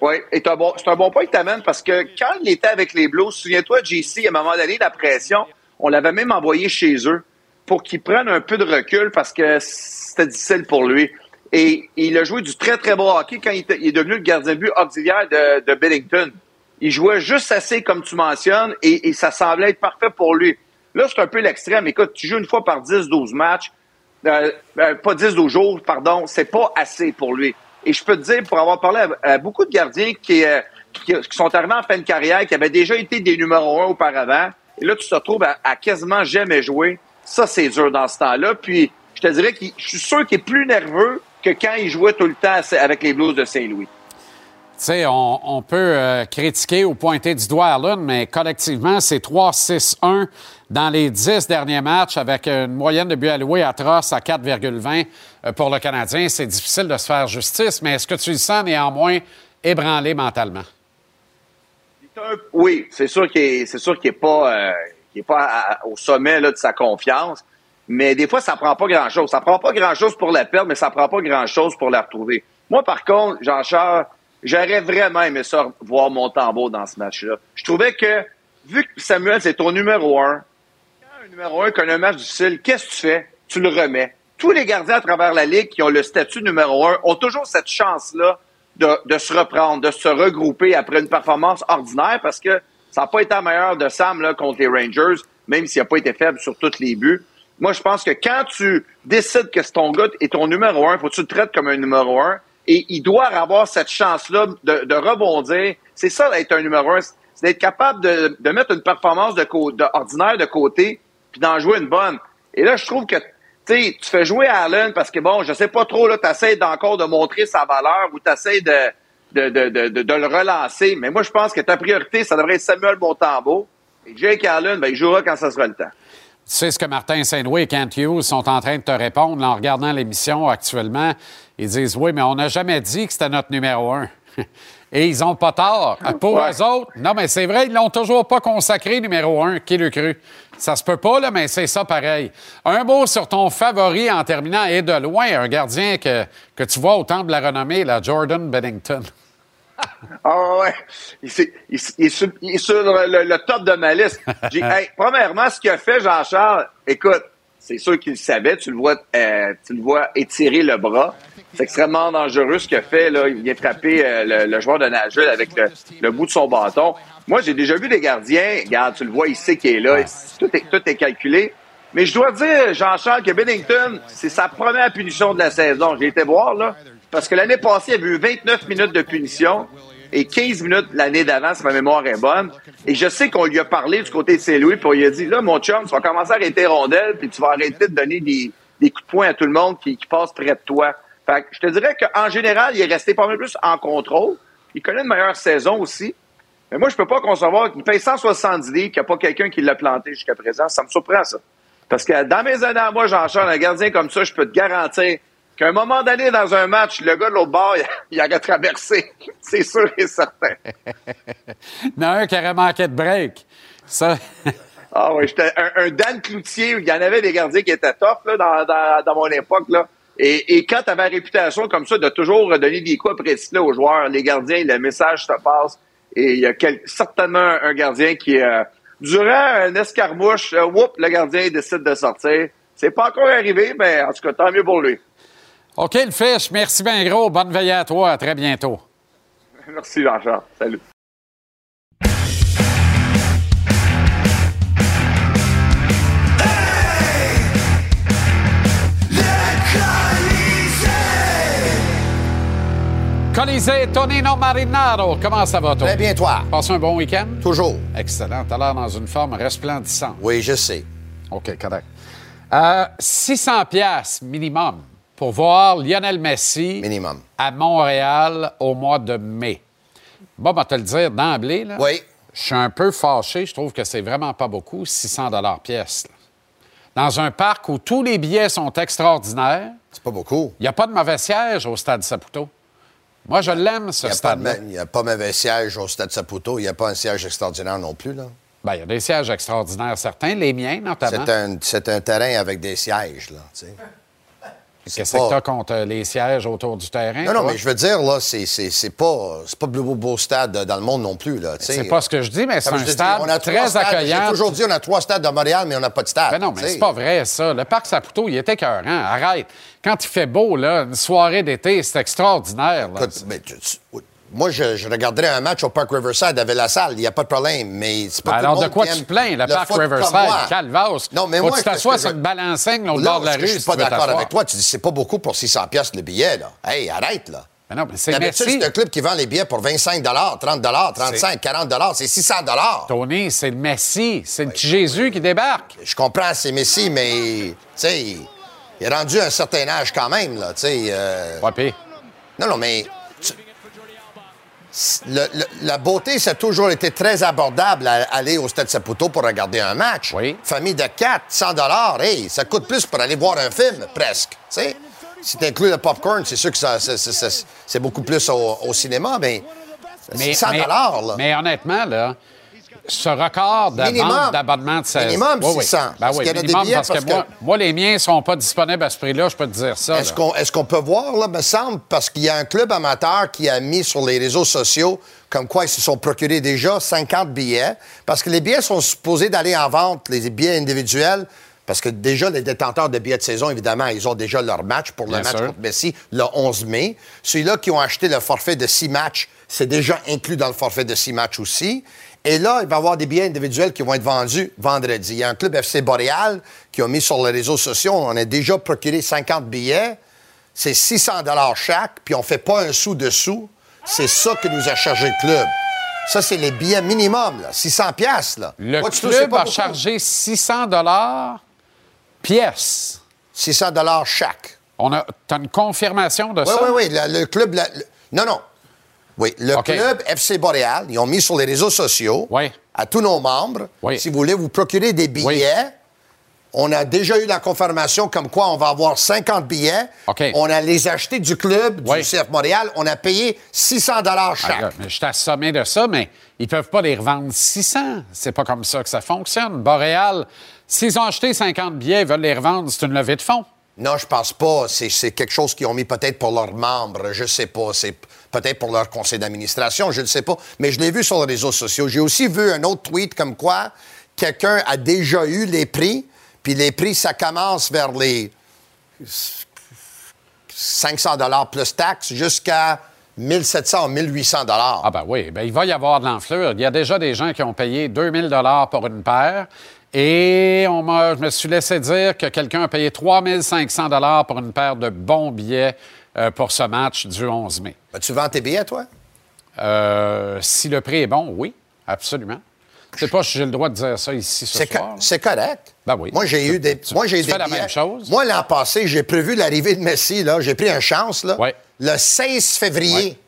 Oui, c'est un, bon, point que tu amènes parce que quand il était avec les Blues, souviens-toi, JC, à un moment donné, la pression, on l'avait même envoyé chez eux pour qu'il prenne un peu de recul parce que c'était difficile pour lui. Et il a joué du très, très bon hockey quand il, est devenu le gardien de but auxiliaire de, de Bennington. Il jouait juste assez, comme tu mentionnes, et, ça semblait être parfait pour lui. Là, c'est un peu l'extrême. Écoute, tu joues une fois par 10-12 matchs, euh, euh pas 10-12 jours, pardon, c'est pas assez pour lui. Et je peux te dire, pour avoir parlé à, beaucoup de gardiens qui, euh, qui, sont arrivés en fin de carrière, qui avaient déjà été des numéros un auparavant, et là, tu te retrouves à, quasiment jamais jouer. Ça, c'est dur dans ce temps-là. Puis, je te dirais que je suis sûr qu'il est plus nerveux que quand il jouait tout le temps avec les Blues de Saint-Louis. On, peut euh, critiquer ou pointer du doigt à l'une, mais collectivement, c'est 3-6-1 dans les dix derniers matchs avec une moyenne de buts alloués atroce à 4,20 euh, pour le Canadien. C'est difficile de se faire justice, mais est-ce que tu le sens néanmoins ébranlé mentalement? Oui, c'est sûr qu'il n'est pas, euh, pas au sommet de sa confiance. Mais des fois, ça prend pas grand-chose. Ça prend pas grand-chose pour la perdre, mais ça prend pas grand-chose pour la retrouver. Moi, par contre, Jean-Charles, j'aurais vraiment aimé ça voir mon tambour dans ce match-là. Je trouvais que, vu que Samuel, c'est ton numéro un, quand un numéro un connaît un match difficile, qu'est-ce que tu fais? Tu le remets. Tous les gardiens à travers la Ligue qui ont le statut numéro un ont toujours cette chance-là de, se reprendre, de se regrouper après une performance ordinaire parce que ça n'a pas été la meilleure de Sam là, contre les Rangers, même s'il n'a pas été faible sur tous les buts. Moi, je pense que quand tu décides que c'est ton gars et ton numéro un, faut que tu le traites comme un numéro un. Et il doit avoir cette chance-là de, rebondir. C'est ça d'être un numéro un. C'est d'être capable de, mettre une performance de, ordinaire de côté puis d'en jouer une bonne. Et là, je trouve que tu fais jouer Allen parce que bon, je sais pas trop, là, tu essaies encore de montrer sa valeur ou tu essaies de, de, de, de, le relancer. Mais moi, je pense que ta priorité, ça devrait être Samuel Montambeau. Et Jake Allen, ben, il jouera quand ça sera le temps. Tu sais ce que Martin Saint-Louis et Kent Hughes sont en train de te répondre en regardant l'émission actuellement. Ils disent Oui, mais on n'a jamais dit que c'était notre numéro un. (laughs) et ils n'ont pas tort. Pour eux autres, non, mais c'est vrai, ils l'ont toujours pas consacré numéro un. Qui le cru? Ça se peut pas, là, mais c'est ça pareil. Un mot sur ton favori en terminant et de loin, un gardien que, que tu vois au temple de la renommée, la Jordan Bennington. (laughs) Ah ouais, il, est, sur, le, top de ma liste. (laughs) premièrement, ce qu'il a fait, Jean-Charles, écoute, c'est sûr qu'il le savait, tu le vois, euh, tu le vois étirer le bras. C'est extrêmement dangereux ce qu'il a fait. Là. Il vient frapper euh, le, joueur de Nashville avec le, bout de son bâton. Moi, j'ai déjà vu des gardiens. Regarde, tu le vois, il sait qu'il est là. Tout est, tout est calculé. Mais je dois dire, Jean-Charles, que Bennington, c'est sa première punition de la saison. J'ai été voir, là. Parce que l'année passée, il y a eu 29 minutes de punition et 15 minutes l'année d'avant, si ma mémoire est bonne. Et je sais qu'on lui a parlé du côté de Saint-Louis, puis on lui a dit, là, mon chum, tu vas commencer à arrêter rondelle, puis tu vas arrêter de donner des, coups de poing à tout le monde qui, passent près de toi. Fait que je te dirais qu'en général, il est resté pas mal plus en contrôle. Il connaît une meilleure saison aussi. Mais moi, je peux pas concevoir qu'il paye 170 livres, qu'il n'y a pas quelqu'un qui l'a planté jusqu'à présent. Ça me surprend, ça. Parce que dans mes années à moi, Jean-Charles, un gardien comme ça, je peux te garantir qu'à un moment donné, dans un match, le gars de l'autre bord, il, (laughs) a traversé. (laughs) C'est sûr et certain. (laughs) il y en a un qui aurait manqué de break. Ça. ah oui, j'étais un, Dan Cloutier, il y en avait des gardiens qui étaient top là, dans, mon époque. Là. Et, quand tu avais la réputation comme ça de toujours donner des coups précis aux joueurs, les gardiens, le message se passe. Et il y a certainement un gardien qui, euh, durant un escarmouche, euh, le gardien décide de sortir. C'est pas encore arrivé, mais en tout cas, tant mieux pour lui. OK, le fiche. Merci bien gros. Bonne veille à toi. À très bientôt. (laughs) Merci, Jean-Charles. Salut. Colisée Tonino Marinaro, comment ça va, toi? Très bien, toi. Passe un bon week-end? Toujours. Excellent. T'as l'air dans une forme resplendissante. Oui, je sais. OK, correct. Euh, 600 pièces minimum pour voir Lionel Messi Minimum. à Montréal au mois de mai. Bon, va te le dire d'emblée, là. Oui. Je suis un peu fâché. Je trouve que c'est vraiment pas beaucoup, 600 pièce. Dans un parc où tous les billets sont extraordinaires. C'est pas beaucoup. Il n'y a pas de mauvais siège au Stade Saputo. Moi, je l'aime, ce stade-là. Il n'y a pas mauvais siège au Stade Saputo. Il n'y a pas un siège extraordinaire non plus, là. Bien, il y a des sièges extraordinaires, certains, les miens notamment. C'est un, un terrain avec des sièges, là, tu sais. Qu'est-ce que tu contre les sièges autour du terrain? Non, non, mais je veux dire, là, c'est, pas, pas le plus beau, stade dans le monde non plus. Là, c'est pas ce que je dis, mais c'est un stade on a très accueillant. J'ai toujours dit on a trois stades de Montréal, mais on n'a pas de stade. Ben non, mais c'est pas vrai, ça. Le parc Saputo, il était écœurant. Arrête. Quand il fait beau, là, une soirée d'été, c'est extraordinaire. Moi, je, je, regarderais un match au Parc Riverside avec la salle, il n'y a pas de problème, mais c'est pas Alors, de quoi tu plains, le, Parc Riverside? Calvados. Non, mais moi, tu t'assois sur une balancing au bord de la rue. Je suis pas d'accord avec toi. Tu dis, c'est pas beaucoup pour 600 pièces le billet, là. Hey, arrête, là. Mais non, mais c'est c'est un club qui vend les billets pour 25 30 35 40 c'est 600 Tony, c'est le Messi. C'est le petit Jésus qui débarque. Je comprends, c'est Messi, mais, tu sais, il est rendu à un certain âge quand même, là, tu sais. Euh... Non, non, mais la beauté, ça a toujours été très abordable à aller au Stade Saputo pour regarder un match. Oui. Famille de 4, 100 dollars, hey, ça coûte plus pour aller voir un film, presque. Si tu inclus le popcorn, c'est sûr que c'est beaucoup plus au, cinéma, mais, mais 100 dollars. Mais honnêtement, là, ce record de d'abonnement de 16 Minimum 600. Ben oui, minimum, parce, que, moi, les miens ne sont pas disponibles à ce prix-là, je peux te dire ça. Est-ce qu'on peut voir, là, me semble, parce qu'il y a un club amateur qui a mis sur les réseaux sociaux comme quoi ils se sont procurés déjà 50 billets, parce que les billets sont supposés d'aller en vente, les billets individuels, Parce que déjà, les détenteurs de billets de saison, évidemment, ils ont déjà leur match pour le Bien match sûr. contre Messi le 11 mai. Ceux-là qui ont acheté le forfait de six matchs, c'est déjà inclus dans le forfait de six matchs aussi. Et là, il va y avoir des billets individuels qui vont être vendus vendredi. Il y a un club FC Boréal qui a mis sur les réseaux sociaux, on a déjà procuré 50 billets. C'est 600 dollars chaque, puis on fait pas un sou dessous. C'est ça que nous a chargé le club. Ça, c'est les billets minimum, là. 600 piastres, là. Le Moi, club pas a beaucoup? chargé 600 dollars pièce. 600 dollars chaque. On a, t'as une confirmation de Oui, ça? oui, oui. Le, le club. la- le- non, non. Oui, le club FC Boréal, ils ont mis sur les réseaux sociaux Oui. à tous nos membres. Oui. Si vous voulez vous procurer des billets, on a déjà eu la confirmation comme quoi on va avoir 50 billets. On a les achetés du club, du. CF Montréal. On a payé 600 dollars chaque. je suis assommé de ça, mais ils peuvent pas les revendre 600. C'est pas comme ça que ça fonctionne. Boréal, s'ils ont acheté 50 billets, ils veulent les revendre, c'est une levée de fonds. Non, je pense pas. C'est quelque chose qu'ils ont mis peut-être pour leurs membres. Je sais pas. C'est peut-être pour leur conseil d'administration. Je ne sais pas. Mais je l'ai vu sur les réseaux sociaux. J'ai aussi vu un autre tweet comme quoi quelqu'un a déjà eu les prix. Puis les prix, ça commence vers les 500 dollars plus taxes jusqu'à 1700 ou 1800 dollars. Ah ben oui, ben il va y avoir de l'enflure. Il y a déjà des gens qui ont payé 2000 dollars pour une paire. Et on je me suis laissé dire que quelqu'un a payé 3500 dollars pour une paire de bons billets euh, pour ce match du 11 mai. Ben, tu vends tes billets, toi? Euh, si le prix est bon, oui, absolument. Je sais pas si j'ai le droit de dire ça ici ce soir. c'est correct. Ben oui. Moi, j'ai eu des. Tu- Moi, j'ai la billets. même chose? Moi, l'an passé, j'ai prévu l'arrivée de Messi. Là. J'ai pris un chance. Là. Ouais. Le 16 février. Ouais.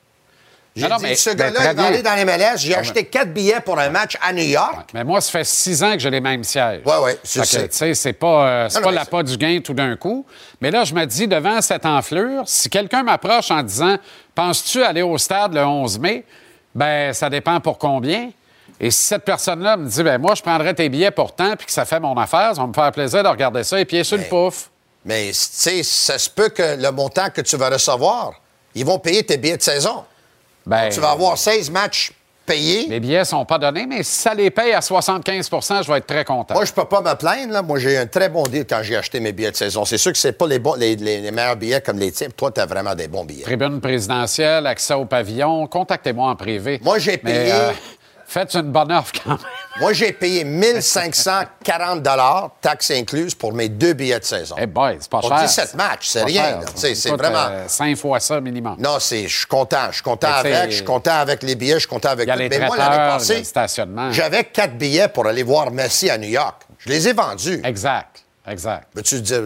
J'ai dit, mais- ce ben, gars-là, bien. aller dans les MLS. J'ai Ah, acheté quatre billets pour un match à New York. Mais moi, ça fait six ans que j'ai les mêmes sièges. Sais. Tu sais, c'est pas, euh, c'est Non, pas mais l'appât du gain tout d'un coup. Mais là, je me dis, devant cette enflure, si quelqu'un m'approche en disant Penses-tu aller au stade le 11 mai? Ben, ça dépend pour combien. Et si cette personne-là me dit ben moi, je prendrais tes billets pour tant, puis que ça fait mon affaire, ça va me faire plaisir de regarder ça et pieds sur le pouf. Mais, tu sais, ça se peut que le montant que tu vas recevoir, ils vont payer tes billets de saison. Ben, Tu vas avoir 16 matchs payés. Les billets sont pas donnés, mais si ça les paye à 75% je vais être très content. Moi, je peux pas me plaindre. Là. Moi, j'ai eu un très bon deal quand j'ai acheté mes billets de saison. C'est sûr que c'est pas les, bons, les, les- les meilleurs billets comme les tiens. Toi, tu as vraiment des bons billets. Tribune présidentielle, accès au pavillon, contactez-moi en privé. Moi, j'ai Mais, payé- euh, faites une bonne offre quand même. Moi, j'ai payé 1540 taxes incluses, pour mes deux billets de saison. Eh boy, c'est pas Pour cher. 17 matchs, c'est rien, c'est vraiment- euh, cinq fois ça minimum. Non, c'est, je suis content. Je suis content avec. Je suis content avec les billets. Je suis content avec il y a tout. les Mais moi, l'année passée, j'avais quatre billets pour aller voir Messi à New York. Je les ai vendus. Exact, exact. Veux-tu dire...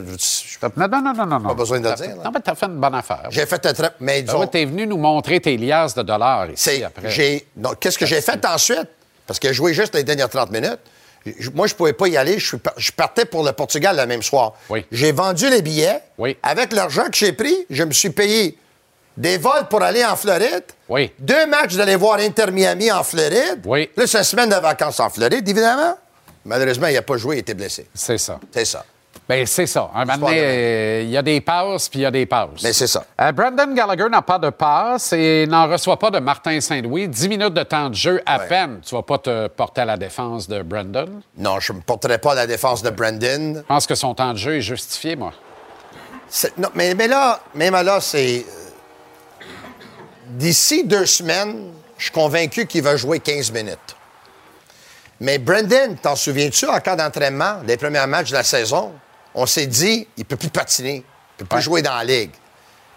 Non, non, non, non, non. Pas besoin de le dire, là. Non, mais t'as fait une bonne affaire. J'ai fait un très... Mais Ben disons, oui, t'es venu nous montrer tes liasses de dollars ici c'est... après. Qu'est-ce que j'ai fait ensuite? Parce que j'ai joué juste les dernières 30 minutes. Moi, je pouvais pas y aller. Je, suis je partais pour le Portugal le même soir. Oui. J'ai vendu les billets. Oui. Avec l'argent que j'ai pris, je me suis payé des vols pour aller en Floride. Oui. Deux matchs d'aller voir Inter Miami en Floride. Oui. Plus une semaine de vacances en Floride, évidemment. Malheureusement, il n'a pas joué, il était blessé. C'est ça. C'est ça. Ben, c'est ça. Un moment donné, euh, il y a des passes, puis il y a des passes. Mais c'est ça. Euh, Brandon Gallagher n'a pas de passe et n'en reçoit pas de Martin Saint-Louis. 10 minutes de temps de jeu à Ouais. peine. Tu vas pas te porter à la défense de Brandon? Non, je ne me porterai pas à la défense de Brandon. Je pense que son temps de jeu est justifié, moi. Non, mais, mais là, même là, c'est. euh, D'ici deux semaines, je suis convaincu qu'il va jouer 15 minutes. Mais Brendan, t'en souviens-tu, en cas d'entraînement, les premiers matchs de la saison, on s'est dit, il peut plus patiner, il peut plus Ouais. jouer dans la ligue.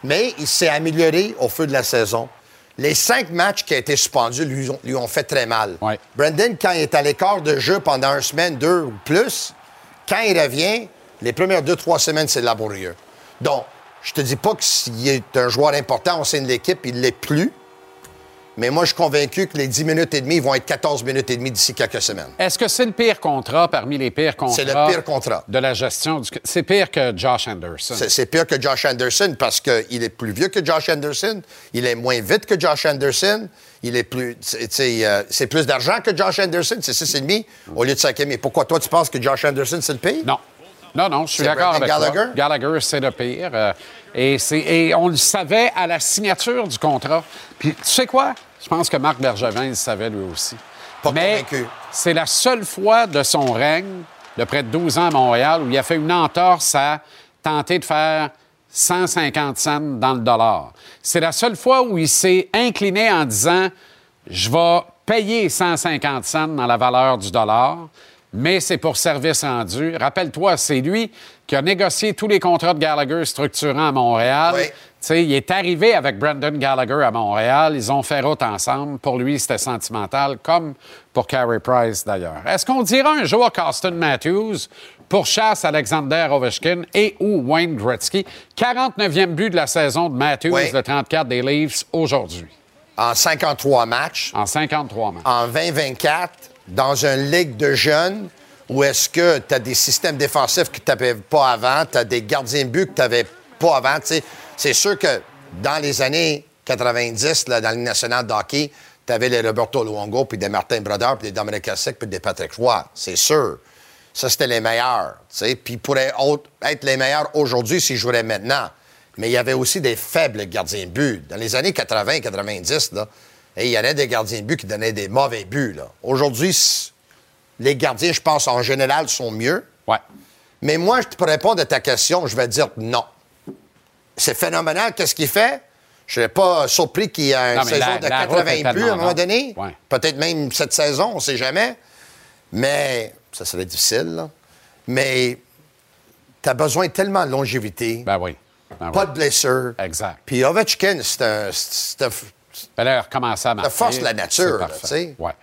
Mais il s'est amélioré au feu de la saison. Les cinq matchs qui ont été suspendus lui ont, lui ont fait très mal. Ouais. Brendan, quand il est à l'écart de jeu pendant une semaine, deux ou plus, quand il revient, les premières deux, trois semaines, c'est laborieux. Donc, je te dis pas qu'il est un joueur important au sein de l'équipe, il ne l'est plus. Mais moi, je suis convaincu que les 10 minutes et demie vont être 14 minutes et demie d'ici quelques semaines. Est-ce que c'est le pire contrat parmi les pires contrats? C'est le pire contrat. De la gestion du. C'est pire que Josh Anderson. C'est pire que Josh Anderson parce qu'il est plus vieux que Josh Anderson, il est moins vite que Josh Anderson, il est plus. tu sais, euh, C'est plus d'argent que Josh Anderson, c'est 6,5 au lieu de 5,5. Mais pourquoi toi, tu penses que Josh Anderson, c'est le pire? Non. Non, non, je suis d'accord avec toi. Gallagher? Gallagher, c'est le pire. euh, et, c'est- et on le savait à la signature du contrat. Puis, tu sais quoi? Je pense que Marc Bergevin le savait lui aussi. Pas Mais c'est la seule fois de son règne de près de 12 ans à Montréal où il a fait une entorse à tenter de faire 150 cents dans le dollar. C'est la seule fois où il s'est incliné en disant Je vais payer 150 cents dans la valeur du dollar, mais c'est pour service rendu. Rappelle-toi, c'est lui qui a négocié tous les contrats de Gallagher structurants à Montréal. Il est arrivé avec Brandon Gallagher à Montréal. Ils ont fait route ensemble. Pour lui, c'était sentimental, comme pour Carey Price d'ailleurs. Est-ce qu'on dira un jour qu'Austin Matthews pourchasse Alexander Ovechkin et ou Wayne Gretzky? 49e but de la saison de Matthews, le 34 des Leafs, aujourd'hui. En 53 matchs. En 53 matchs. En 2024, dans une ligue de jeunes où est-ce que tu as des systèmes défensifs que tu n'avais pas avant, tu as des gardiens de but que tu n'avais pas avant. C'est sûr que dans les années 90, là, dans le national de hockey, tu avais les Roberto Luongo, puis des Martin Brodeur, puis des Dominic Hasek, puis des Patrick Roy. C'est sûr. Ça, c'était les meilleurs. Puis ils pourraient être les meilleurs aujourd'hui s'ils joueraient maintenant. Mais il y avait aussi des faibles gardiens de but. Dans les années 80-90, il y en avait des gardiens de but qui donnaient des mauvais buts. Aujourd'hui, les gardiens, je pense, en général, sont mieux. Ouais. Mais moi, je te pour répondre à ta question, je vais dire non. C'est phénoménal. Qu'est-ce qu'il fait? Je ne serais pas surpris qu'il y ait une saison de 80 buts à un moment donné. Peut-être même cette saison, on ne sait jamais. Mais ça serait difficile. Là. Mais tu as besoin tellement de longévité. Ben oui. Ben pas de blessure. Exact. Puis Ovechkin, c'est un. Ben là, recommencer à marquer. force de la nature, tu sais. Ouais.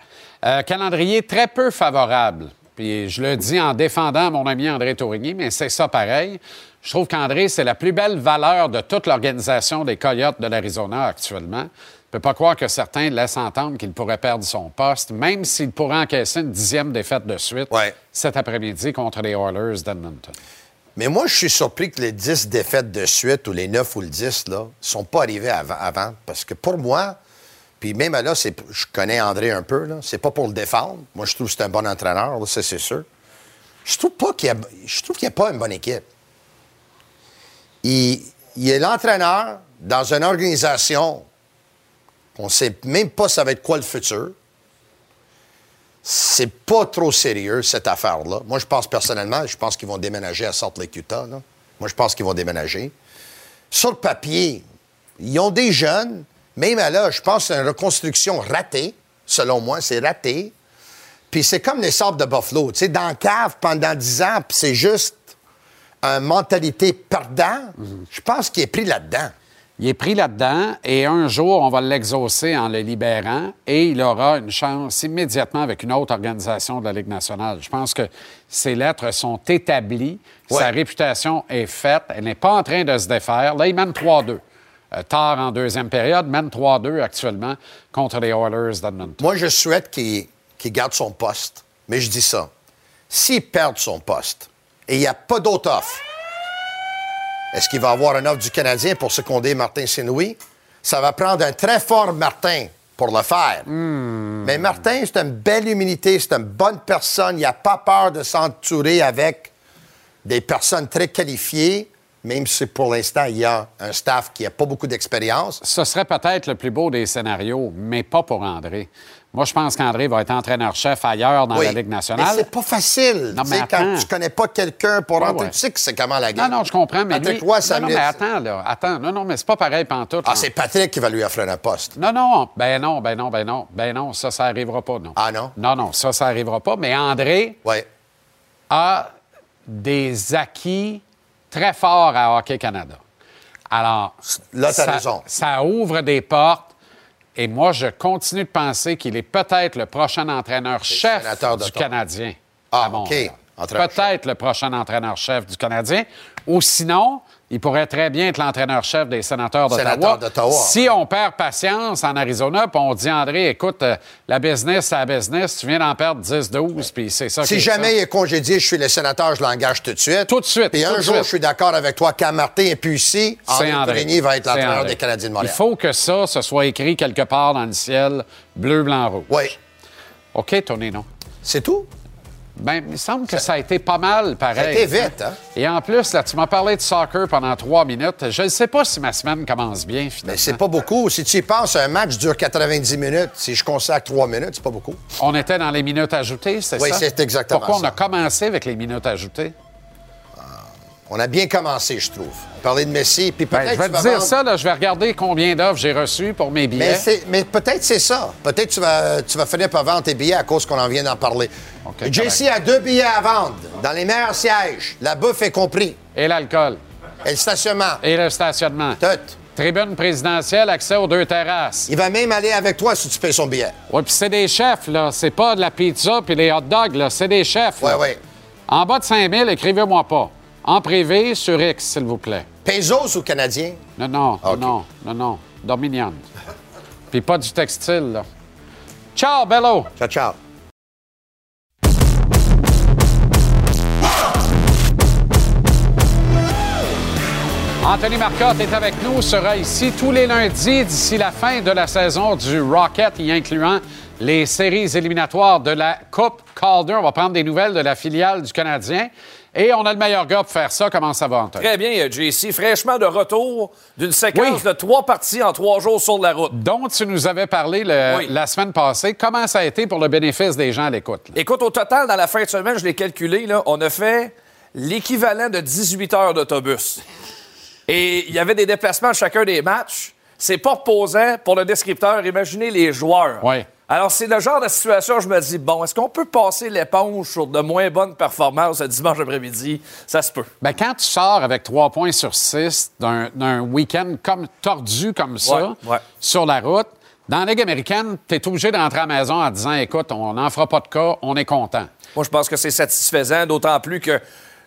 Euh, calendrier très peu favorable. Puis je le dis en défendant mon ami André Tourigny, mais c'est ça pareil. Je trouve qu'André, c'est la plus belle valeur de toute l'organisation des Coyotes de l'Arizona actuellement. Je ne peux pas croire que certains laissent entendre qu'il pourrait perdre son poste, même s'il pourrait encaisser une dixième défaite de suite cet après-midi contre les Oilers d'Edmonton. Mais moi, je suis surpris que les dix défaites de suite, ou les neuf ou le dix, là, sont pas arrivées avant. Parce que pour moi, puis même là, je connais André un peu, là. C'est pas pour le défendre. Moi, je trouve que c'est un bon entraîneur, ça, c'est sûr. Je trouve pas qu'il y a, je trouve qu'il n'y a pas une bonne équipe. Il, est l'entraîneur dans une organisation on ne sait même pas ça va être quoi le futur. C'est pas trop sérieux, cette affaire-là. Moi, je pense personnellement, je pense qu'ils vont déménager à Salt Lake, Utah. Moi, je pense qu'ils vont déménager. Sur le papier, ils ont des jeunes, même là, je pense que c'est une reconstruction ratée, selon moi, c'est raté. Puis c'est comme les sables de Buffalo. Tu sais, dans le cave pendant 10 ans, puis c'est juste une mentalité perdant. Je pense qu'il est pris là-dedans. Il est pris là-dedans et un jour, on va l'exaucer en le libérant et il aura une chance immédiatement avec une autre organisation de la Ligue nationale. Je pense que ses lettres sont établies, sa réputation est faite, elle n'est pas en train de se défaire. Là, il mène 3-2. Euh, tard en deuxième période, mène 3-2 actuellement contre les Oilers d'Edmonton. Moi, je souhaite qu'il garde son poste, mais je dis ça. S'il perd son poste et il n'y a pas d'autre offre, est-ce qu'il va avoir un offre du Canadien pour seconder Martin Saint-Louis? Ça va prendre un très fort Martin pour le faire. Hmm. Mais Martin, c'est une belle humilité, c'est une bonne personne. Il n'a pas peur de s'entourer avec des personnes très qualifiées même si pour l'instant, il y a un staff qui n'a pas beaucoup d'expérience. Ce serait peut-être le plus beau des scénarios, mais pas pour André. Moi, je pense qu'André va être entraîneur-chef ailleurs dans la Ligue nationale. Mais c'est pas facile. Non, mais quand tu connais pas quelqu'un pour rentrer, tu sais que c'est comment la game? Non, non, je comprends, mais lui... Toi, ça non, non, mais attends, là, attends. Non, non, mais c'est pas pareil pantoute. Ah, c'est Patrick qui va lui offrir un poste. Non, non, ben non, ben non, ben non, ben non, ça, ça arrivera pas, non. Ah non? Non, non, ça, ça arrivera pas, mais André ouais. a des acquis très fort à Hockey Canada. Alors, là, ça, raison. ça ouvre des portes. Et moi, je continue de penser qu'il est peut-être le prochain entraîneur-chef du Canadien. Ah, OK. Peut-être le prochain entraîneur-chef du Canadien. Ou sinon, il pourrait très bien être l'entraîneur-chef des sénateurs d'Ottawa. Si on perd patience en Arizona, puis on dit, André, écoute, euh, la business, c'est la business, tu viens d'en perdre 10-12, puis c'est ça Si jamais il est congédié, je suis le sénateur, je l'engage tout de suite. Tout de suite. Puis un jour, je suis d'accord avec toi, quand Martin est plus ici, André, André. va être l'entraîneur des Canadiens de Montréal. Il faut que ça, ce soit écrit quelque part dans le ciel, bleu, blanc, rouge. Oui. OK, Tony, non. C'est tout? Ben, il me semble que ça a été pas mal pareil. Ça a été vite, hein? Et en plus, là, tu m'as parlé de soccer pendant trois minutes. Je ne sais pas si ma semaine commence bien, finalement. Mais c'est pas beaucoup. Si tu y penses, un match dure 90 minutes. Si je consacre trois minutes, c'est pas beaucoup. On était dans les minutes ajoutées, c'est ça? Oui, c'est exactement Pourquoi ça. on a commencé avec les minutes ajoutées? On a bien commencé, je trouve. Parler de Messi, puis Ben, peut-être je vais tu te vas dire vendre- ça, là, je vais regarder combien d'offres j'ai reçues pour mes billets. Mais, peut-être c'est ça. Peut-être tu vas, tu vas finir par vendre tes billets à cause qu'on en vient d'en parler. OK, JC a deux billets à vendre dans les meilleurs sièges. La bouffe est compris. Et l'alcool. Et le stationnement. Et le stationnement. Tout. Tribune présidentielle, accès aux deux terrasses. Il va même aller avec toi si tu payes son billet. Oui, puis c'est des chefs, là. C'est pas de la pizza puis les hot dogs, là. C'est des chefs. Ouais, là. ouais. En bas de 5 000, écrivez-moi pas. En privé, sur X, s'il vous plaît. Pesos ou Canadiens? Non, non, non, non, non. Dominion. Puis pas du textile, là. Ciao, Bello! Ciao, ciao. Anthony Marcotte est avec nous, sera ici tous les lundis d'ici la fin de la saison du Rocket, y incluant les séries éliminatoires de la Coupe Calder. On va prendre des nouvelles de la filiale du Canadien. Et on a le meilleur gars pour faire ça. Comment ça va, Anthony? Très bien, euh, JC. Fraîchement de retour d'une séquence Oui. de trois parties en trois jours sur la route. Dont tu nous avais parlé le- Oui. la semaine passée. Comment ça a été pour le bénéfice des gens à l'écoute? Écoute, au total, dans la fin de semaine, je l'ai calculé, là, on a fait l'équivalent de 18 heures d'autobus. Et il y avait des déplacements à chacun des matchs. C'est pas reposant pour le descripteur. Imaginez les joueurs. Oui. Alors, c'est le genre de situation où je me dis, bon, est-ce qu'on peut passer l'éponge sur de moins bonnes performances le dimanche après-midi? Ça se peut. Ben, quand tu sors avec trois points sur six d'un week-end comme tordu comme ça, Ouais, ouais. sur la route, dans la Ligue américaine, tu es obligé d'entrer à la maison en disant écoute, on n'en fera pas de cas, on est content. Moi, je pense que c'est satisfaisant, d'autant plus que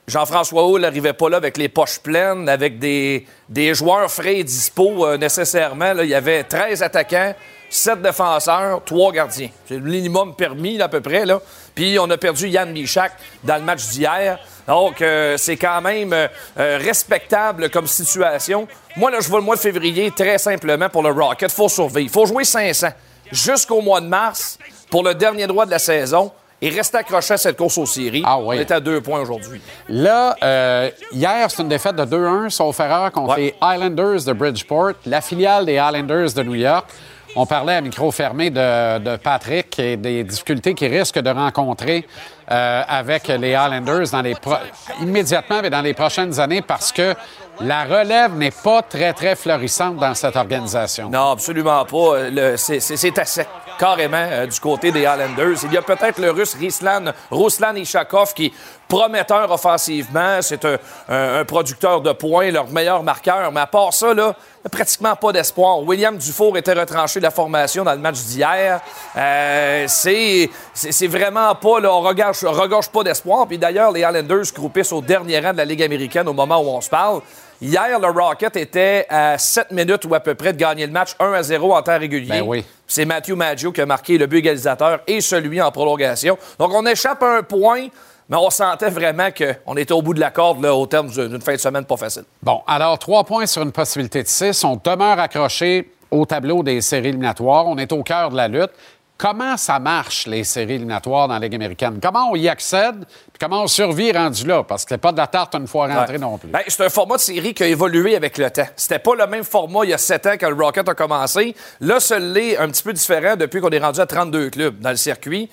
Jean-François Hull n'arrivait pas là avec les poches pleines, avec des, des joueurs frais et dispo euh, nécessairement. Là, il y avait 13 attaquants, 7 défenseurs, 3 gardiens. C'est le minimum permis là, à peu près. Là. Puis on a perdu Yann Michak dans le match d'hier. Donc, euh, c'est quand même euh, euh, respectable comme situation. Moi, là, je vois le mois de février très simplement pour le Rocket. Il faut survivre. Il faut jouer 500 jusqu'au mois de mars pour le dernier droit de la saison et rester accroché à cette course aux séries. Ah oui. On est à deux points aujourd'hui. Là, euh, hier, c'est une défaite de 2-1, sauf erreur, contre Ouais. les Islanders de Bridgeport, la filiale des Islanders de New York. On parlait à micro fermé de, Patrick et des difficultés qu'il risque de rencontrer euh, avec les Islanders dans les pro- immédiatement, mais dans les prochaines années, parce que la relève n'est pas très, très florissante dans cette organisation. Non, absolument pas. Euh, c'est- à sec, carrément, euh, du côté des Highlanders. Il y a peut-être le russe Rislan, Ruslan Ishakov qui prometteur offensivement. C'est un, un- un producteur de points, leur meilleur marqueur. Mais à part ça, là, il y a pratiquement pas d'espoir. William Dufour était retranché de la formation dans le match d'hier. Euh, c'est vraiment pas, là, on regorge, regorge pas d'espoir. Puis d'ailleurs, les Highlanders croupissent au dernier rang de la Ligue américaine au moment où on se parle. Hier, le Rocket était à 7 minutes ou à peu près de gagner le match 1 à 0 en temps régulier. Ben oui. C'est Matthew Maggio qui a marqué le but égalisateur et celui en prolongation. Donc, on échappe à un point, mais on sentait vraiment qu'on était au bout de la corde là, au terme d'une fin de semaine pas facile. Bon, alors, trois points sur une possibilité de six. On demeure accroché au tableau des séries éliminatoires. On est au cœur de la lutte. Comment ça marche, les séries éliminatoires dans la Ligue américaine? Comment on y accède? Puis comment on survit rendu là? Parce que c'est pas de la tarte une fois rentré Ouais. non plus. Ben, c'est un format de série qui a évolué avec le temps. C'était pas le même format il y a sept ans quand le Rocket a commencé. Là, ce l'est un petit peu différent depuis qu'on est rendu à 32 clubs dans le circuit.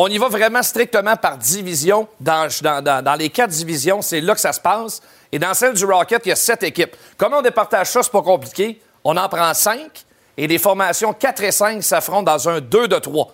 On y va vraiment strictement par division. Dans, dans- dans- dans les quatre divisions, c'est là que ça se passe. Et dans celle du Rocket, il y a sept équipes. Comment on départage ça, c'est pas compliqué. On en prend cinq et les formations 4 et 5 s'affrontent dans un 2 de 3.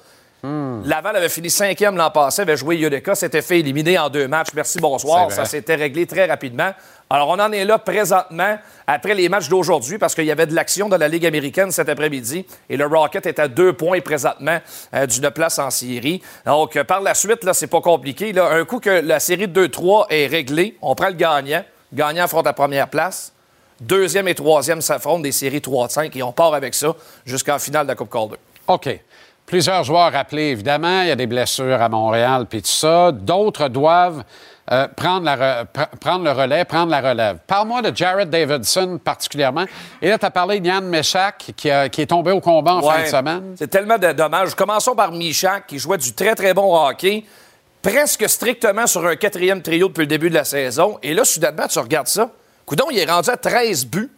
Laval avait fini cinquième l'an passé, avait joué Yodeka, s'était fait éliminer en deux matchs. Merci, bonsoir. Ça s'était réglé très rapidement. Alors, on en est là présentement, après les matchs d'aujourd'hui, parce qu'il y avait de l'action dans la Ligue américaine cet après-midi. Et le Rocket est à deux points présentement euh, d'une place en série. Donc, euh, par la suite, là, c'est pas compliqué. Là. Un coup que la série de 2-3 est réglée, on prend le gagnant. Gagnant affronte la première place. Deuxième et troisième s'affrontent des séries 3-5 et on part avec ça jusqu'en finale de la Coupe Calder. OK. Plusieurs joueurs rappelés, évidemment. Il y a des blessures à Montréal, puis tout ça. D'autres doivent euh, prendre, la le relais, prendre la relève. Parle-moi de Jared Davidson particulièrement. Et là, tu as parlé de Yann Meshak, qui, a- qui est tombé au combat en fin de semaine. C'est tellement de dommage. Commençons par Michak, qui jouait du très, très bon hockey. presque strictement sur un quatrième trio depuis le début de la saison. Et là, soudainement, tu regardes ça. Coudon, il est rendu à 13 buts.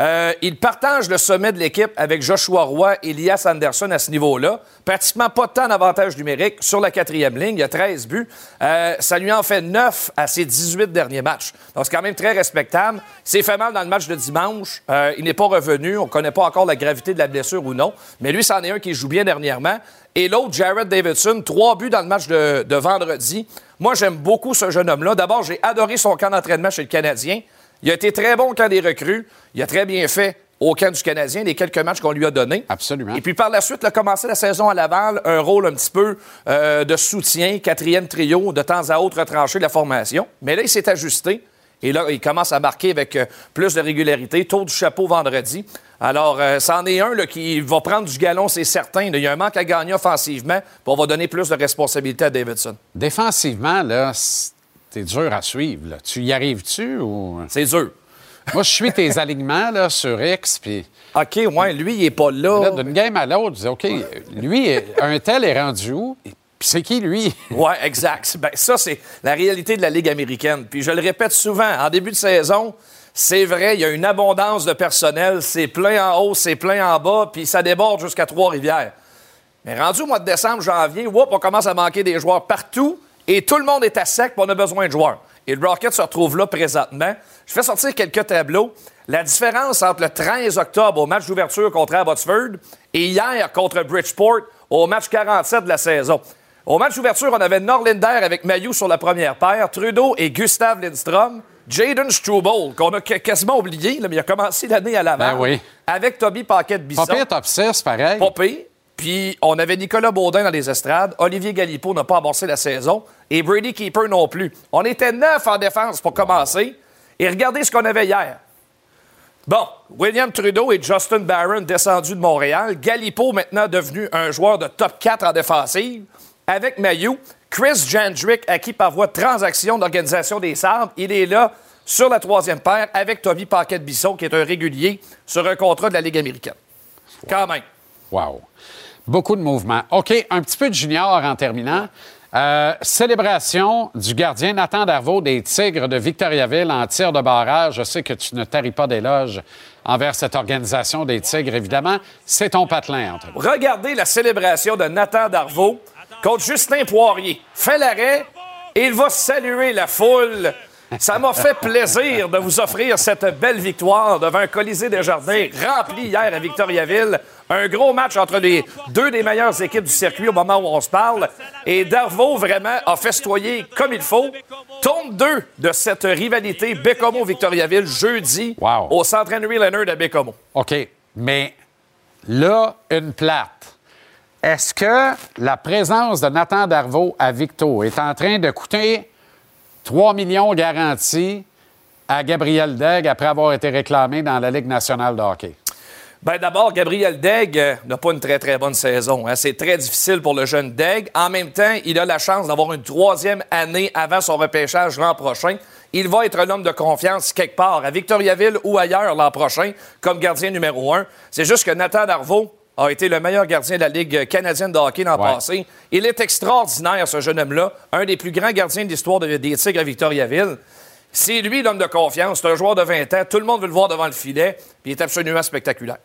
Euh, il partage le sommet de l'équipe avec Joshua Roy et Elias Anderson à ce niveau-là. Pratiquement pas de temps d'avantage numérique sur la quatrième ligne. Il y a 13 buts. Euh, ça lui en fait 9 à ses 18 derniers matchs. Donc, c'est quand même très respectable. S'est fait mal dans le match de dimanche. Euh, il n'est pas revenu. On ne connaît pas encore la gravité de la blessure ou non. Mais lui, c'en est un qui joue bien dernièrement. Et l'autre, Jared Davidson, trois buts dans le match de vendredi. Moi, j'aime beaucoup ce jeune homme-là. D'abord, j'ai adoré son camp d'entraînement chez le Canadien. Il a été très bon quand des recrues. Il a très bien fait au camp du Canadien, les quelques matchs qu'on lui a donnés. Absolument. Et puis par la suite, il a commencé la saison à Laval, un rôle un petit peu euh, de soutien, quatrième trio, de temps à autre retranché de la formation. Mais là, il s'est ajusté. Et là, il commence à marquer avec euh, plus de régularité. Tour du chapeau vendredi. Alors, euh, c'en est un là, qui va prendre du galon, c'est certain. Il y a un manque à gagner offensivement, puis on va donner plus de responsabilité à Davidson. Défensivement, là, c'est dur à suivre. Là. Tu y arrives-tu ou? C'est dur. Moi, je suis tes alignements là, sur X, puis. OK, ouais, lui, il est pas là. là D'une game à l'autre, je dis, OK, lui, un tel est rendu où? Puis c'est qui, lui? oui, exact. Ben, ça, c'est la réalité de la Ligue américaine. Puis je le répète souvent, en début de saison, c'est vrai, il y a une abondance de personnel. C'est plein en haut, c'est plein en bas, puis ça déborde jusqu'à Trois-Rivières. Mais rendu au mois de décembre, janvier, whoop, on commence à manquer des joueurs partout et tout le monde est à sec, puis on a besoin de joueurs. Et le Rocket se retrouve là présentement. Je fais sortir quelques tableaux. La différence entre le 13 octobre au match d'ouverture contre Abbotsford et hier contre Bridgeport au match 47 de la saison. Au match d'ouverture, on avait Norlinder avec Mayou sur la première paire, Trudeau et Gustave Lindstrom, Jaden Struble, qu'on a quasiment oublié, mais il a commencé l'année à l'avant. Ben oui. Avec Toby Paquette-Bisson. Pas top 6, pareil. Pas puis on avait Nicolas Baudin dans les estrades. Olivier Galipo n'a pas amorcé la saison. Et Brady Keeper non plus. On était neuf en défense pour commencer. Et regardez ce qu'on avait hier. Bon, William Trudeau et Justin Barron descendus de Montréal. Galipo maintenant devenu un joueur de top 4 en défensive. Avec Mayou. Chris Jandrick, acquis par voie de transaction d'Organisation des Sabres. Il est là sur la troisième paire avec Toby Paquette-Bisson, qui est un régulier sur un contrat de la Ligue américaine. Quand même. Wow. Beaucoup de mouvements. OK, un petit peu de junior en terminant. Euh, célébration du gardien Nathan Darvaux des Tigres de Victoriaville en tir de barrage. Je sais que tu ne taris pas d'éloges envers cette organisation des Tigres, évidemment. C'est ton patelin, Regardez la célébration de Nathan Darvaux contre Justin Poirier. Fait l'arrêt et il va saluer la foule. Ça m'a fait plaisir de vous offrir cette belle victoire devant un Colisée des Jardins rempli hier à Victoriaville. Un gros match entre les deux des meilleures équipes du circuit au moment où on se parle. Et Darvaux, vraiment, a festoyé comme il faut. Tombe 2 de cette rivalité Bécomo-Victoriaville jeudi au Centre Henry Leonard à Bécomo. OK. Mais là, une plate. Est-ce que la présence de Nathan Darvaux à Victo est en train de coûter 3 millions garantis à Gabriel Degg après avoir été réclamé dans la Ligue nationale de hockey? Bien, d'abord, Gabriel Degg euh, n'a pas une très, très bonne saison. Hein. C'est très difficile pour le jeune Degg. En même temps, il a la chance d'avoir une troisième année avant son repêchage l'an prochain. Il va être l'homme de confiance quelque part, à Victoriaville ou ailleurs l'an prochain, comme gardien numéro un. C'est juste que Nathan Darvaux a été le meilleur gardien de la Ligue canadienne de hockey l'an passé. Il est extraordinaire, ce jeune homme-là. Un des plus grands gardiens de l'histoire des Tigres à Victoriaville. C'est lui l'homme de confiance. C'est un joueur de 20 ans. Tout le monde veut le voir devant le filet. Puis il est absolument spectaculaire.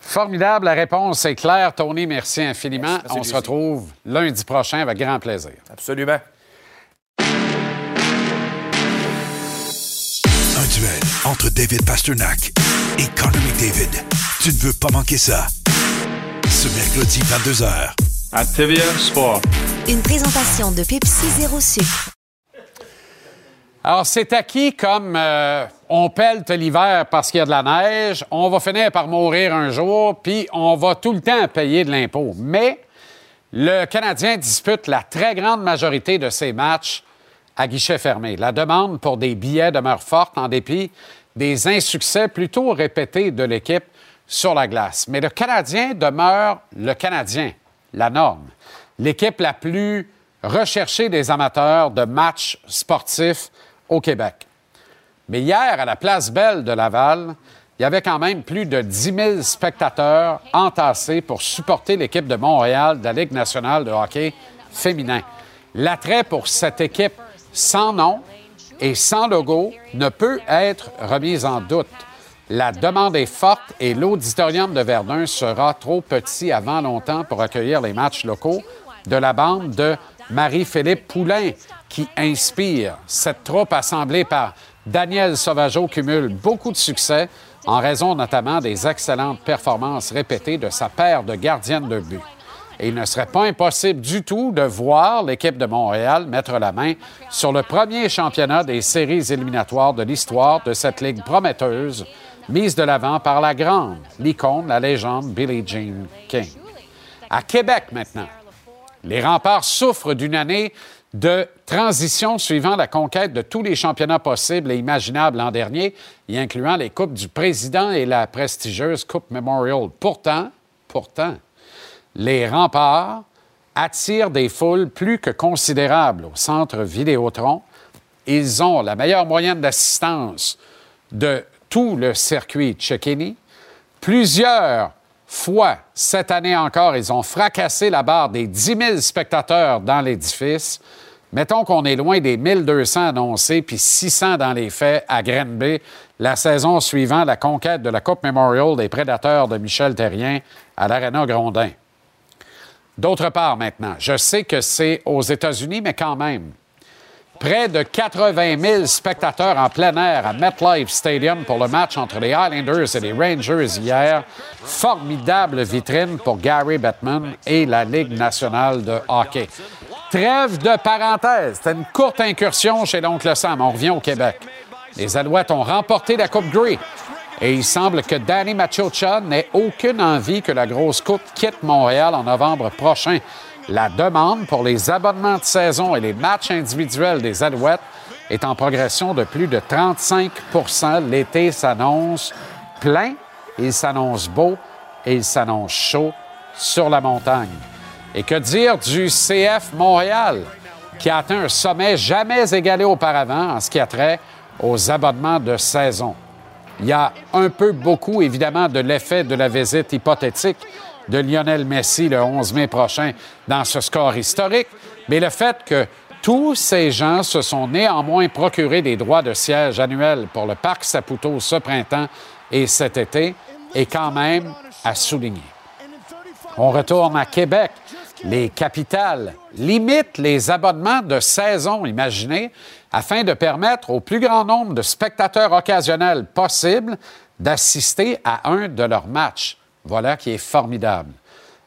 Formidable. La réponse est claire. Tony, merci infiniment. On se retrouve lundi prochain avec grand plaisir. Absolument. Un duel entre David Pasternak et Connor McDavid. Tu ne veux pas manquer ça. Ce mercredi 22h. À TVA Sport. Une présentation de Pepsi Zéro Sucre. Alors, c'est acquis comme euh, on pèle l'hiver parce qu'il y a de la neige, on va finir par mourir un jour, puis on va tout le temps payer de l'impôt. Mais le Canadien dispute la très grande majorité de ses matchs à guichet fermé. La demande pour des billets demeure forte en dépit des insuccès plutôt répétés de l'équipe sur la glace. Mais le Canadien demeure le Canadien, la norme. L'équipe la plus recherchée des amateurs de matchs sportifs au Québec. Mais hier, à la place Belle de Laval, il y avait quand même plus de 10 000 spectateurs entassés pour supporter l'équipe de Montréal de la Ligue nationale de hockey féminin. L'attrait pour cette équipe sans nom et sans logo ne peut être remis en doute. La demande est forte et l'auditorium de Verdun sera trop petit avant longtemps pour accueillir les matchs locaux de la bande de Marie-Philippe Poulain qui inspire. Cette troupe assemblée par Daniel Sauvageau cumule beaucoup de succès en raison notamment des excellentes performances répétées de sa paire de gardiennes de but. Et il ne serait pas impossible du tout de voir l'équipe de Montréal mettre la main sur le premier championnat des séries éliminatoires de l'histoire de cette ligue prometteuse, mise de l'avant par la grande, l'icône, la légende Billie Jean King. À Québec maintenant, les remparts souffrent d'une année de transition suivant la conquête de tous les championnats possibles et imaginables l'an dernier, y incluant les Coupes du Président et la prestigieuse Coupe Memorial. Pourtant, pourtant, les remparts attirent des foules plus que considérables au centre Vidéotron. Ils ont la meilleure moyenne d'assistance de tout le circuit Cecchini. Plusieurs fois, cette année encore, ils ont fracassé la barre des 10 000 spectateurs dans l'édifice. Mettons qu'on est loin des 1200 annoncés puis 600 dans les faits à Grenby la saison suivant la conquête de la Coupe Memorial des Prédateurs de Michel Terrien à l'Arena Grondin. D'autre part, maintenant, je sais que c'est aux États-Unis, mais quand même. Près de 80 000 spectateurs en plein air à MetLife Stadium pour le match entre les Highlanders et les Rangers hier. Formidable vitrine pour Gary Bettman et la Ligue nationale de hockey. Trêve de parenthèse. C'était une courte incursion chez l'oncle Sam. On revient au Québec. Les Alouettes ont remporté la Coupe Grey. Et il semble que Danny Machocha n'ait aucune envie que la grosse coupe quitte Montréal en novembre prochain. La demande pour les abonnements de saison et les matchs individuels des Alouettes est en progression de plus de 35% L'été s'annonce plein, il s'annonce beau et il s'annonce chaud sur la montagne. Et que dire du CF Montréal, qui a atteint un sommet jamais égalé auparavant en ce qui a trait aux abonnements de saison? Il y a un peu beaucoup, évidemment, de l'effet de la visite hypothétique de Lionel Messi le 11 mai prochain dans ce score historique, mais le fait que tous ces gens se sont néanmoins procuré des droits de siège annuels pour le Parc Saputo ce printemps et cet été est quand même à souligner. On retourne à Québec. Les capitales limitent les abonnements de saison imaginés afin de permettre au plus grand nombre de spectateurs occasionnels possibles d'assister à un de leurs matchs. Voilà qui est formidable.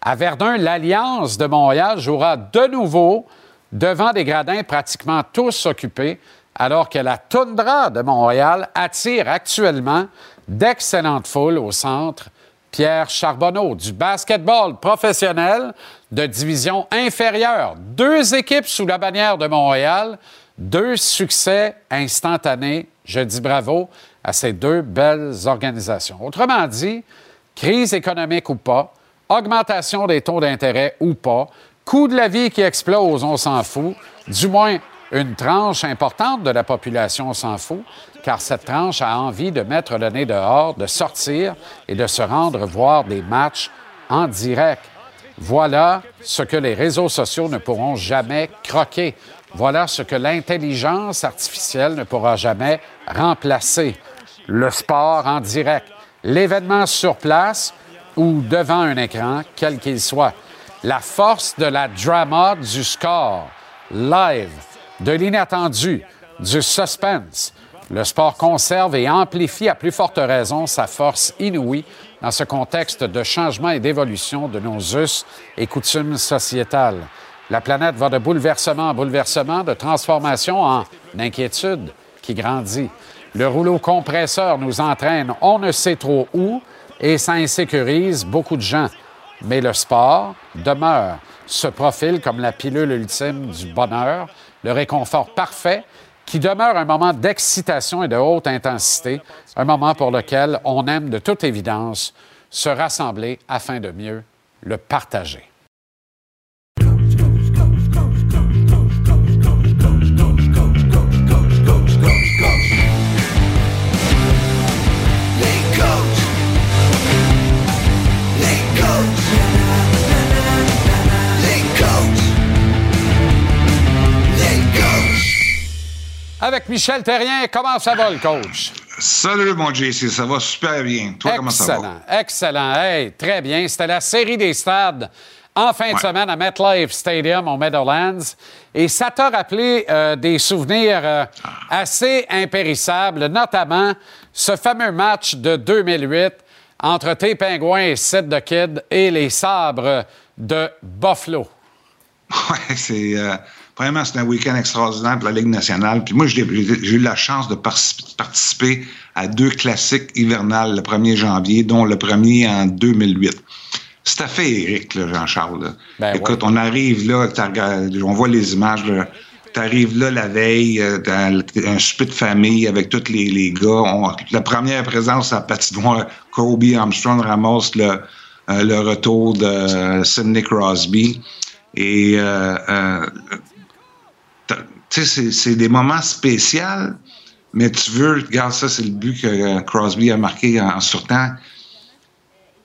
À Verdun, l'Alliance de Montréal jouera de nouveau devant des gradins pratiquement tous occupés, alors que la toundra de Montréal attire actuellement d'excellentes foules au centre Pierre Charbonneau du basketball professionnel de division inférieure. Deux équipes sous la bannière de Montréal deux succès instantanés. Je dis bravo à ces deux belles organisations. Autrement dit, crise économique ou pas, augmentation des taux d'intérêt ou pas, coût de la vie qui explose, on s'en fout. Du moins, une tranche importante de la population s'en fout, car cette tranche a envie de mettre le nez dehors, de sortir et de se rendre voir des matchs en direct. Voilà ce que les réseaux sociaux ne pourront jamais croquer. Voilà ce que l'intelligence artificielle ne pourra jamais remplacer. Le sport en direct, l'événement sur place ou devant un écran, quel qu'il soit. La force de la drama du score, live, de l'inattendu, du suspense. Le sport conserve et amplifie à plus forte raison sa force inouïe dans ce contexte de changement et d'évolution de nos us et coutumes sociétales. La planète va de bouleversement en bouleversement, de transformation en inquiétude qui grandit. Le rouleau compresseur nous entraîne on ne sait trop où et ça insécurise beaucoup de gens. Mais le sport demeure, se profile comme la pilule ultime du bonheur, le réconfort parfait qui demeure un moment d'excitation et de haute intensité, un moment pour lequel on aime de toute évidence se rassembler afin de mieux le partager. Avec Michel Terrien. Comment ça va, le coach? Salut, mon JC, ça va super bien. Toi, comment ça va? Excellent, excellent. très bien. C'était la série des stades en fin de semaine à MetLife Stadium au Meadowlands. Et ça t'a rappelé euh, des souvenirs euh, assez impérissables, notamment ce fameux match de 2008 entre tes Pingouins et Sid the Kid et les Sabres de Buffalo. (laughs) Oui, c'est. Euh, vraiment, c'est un week-end extraordinaire pour la Ligue nationale. Puis moi, j'ai eu la chance de participer à deux classiques hivernales le 1er janvier, dont le premier en 2008. C'était féerique, Jean-Charles. Ben Écoute, on arrive là, on voit les images. Tu arrives là la veille, euh, un souper de famille avec tous les, les gars. la première présence à patinoire, Kobe Armstrong ramasse le, euh, le retour de Sidney Crosby. Et euh, euh tu sais, c'est des moments spéciaux, mais tu veux, regarde ça, c'est le but que Crosby a marqué en, surtemps.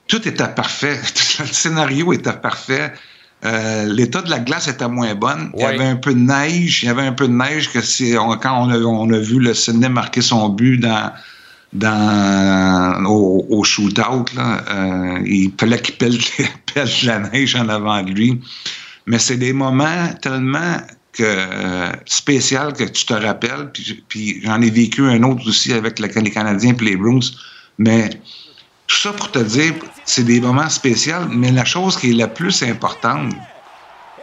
Tout était parfait. (laughs) le scénario était parfait. Euh, l'état de la glace était moins bonne. Il y avait un peu de neige. Il y avait un peu de neige que si quand on a, on a vu le Sydney marquer son but dans, dans au, au shootout, là, euh, il fallait qu'il pèle, (laughs) pèle la neige en avant de lui. Mais c'est des moments tellement que, euh, spécial que tu te rappelles. Puis, j'en ai vécu un autre aussi avec les Canadiens et les Bruins. Mais tout ça pour te dire, c'est des moments spéciaux, mais la chose qui est la plus importante,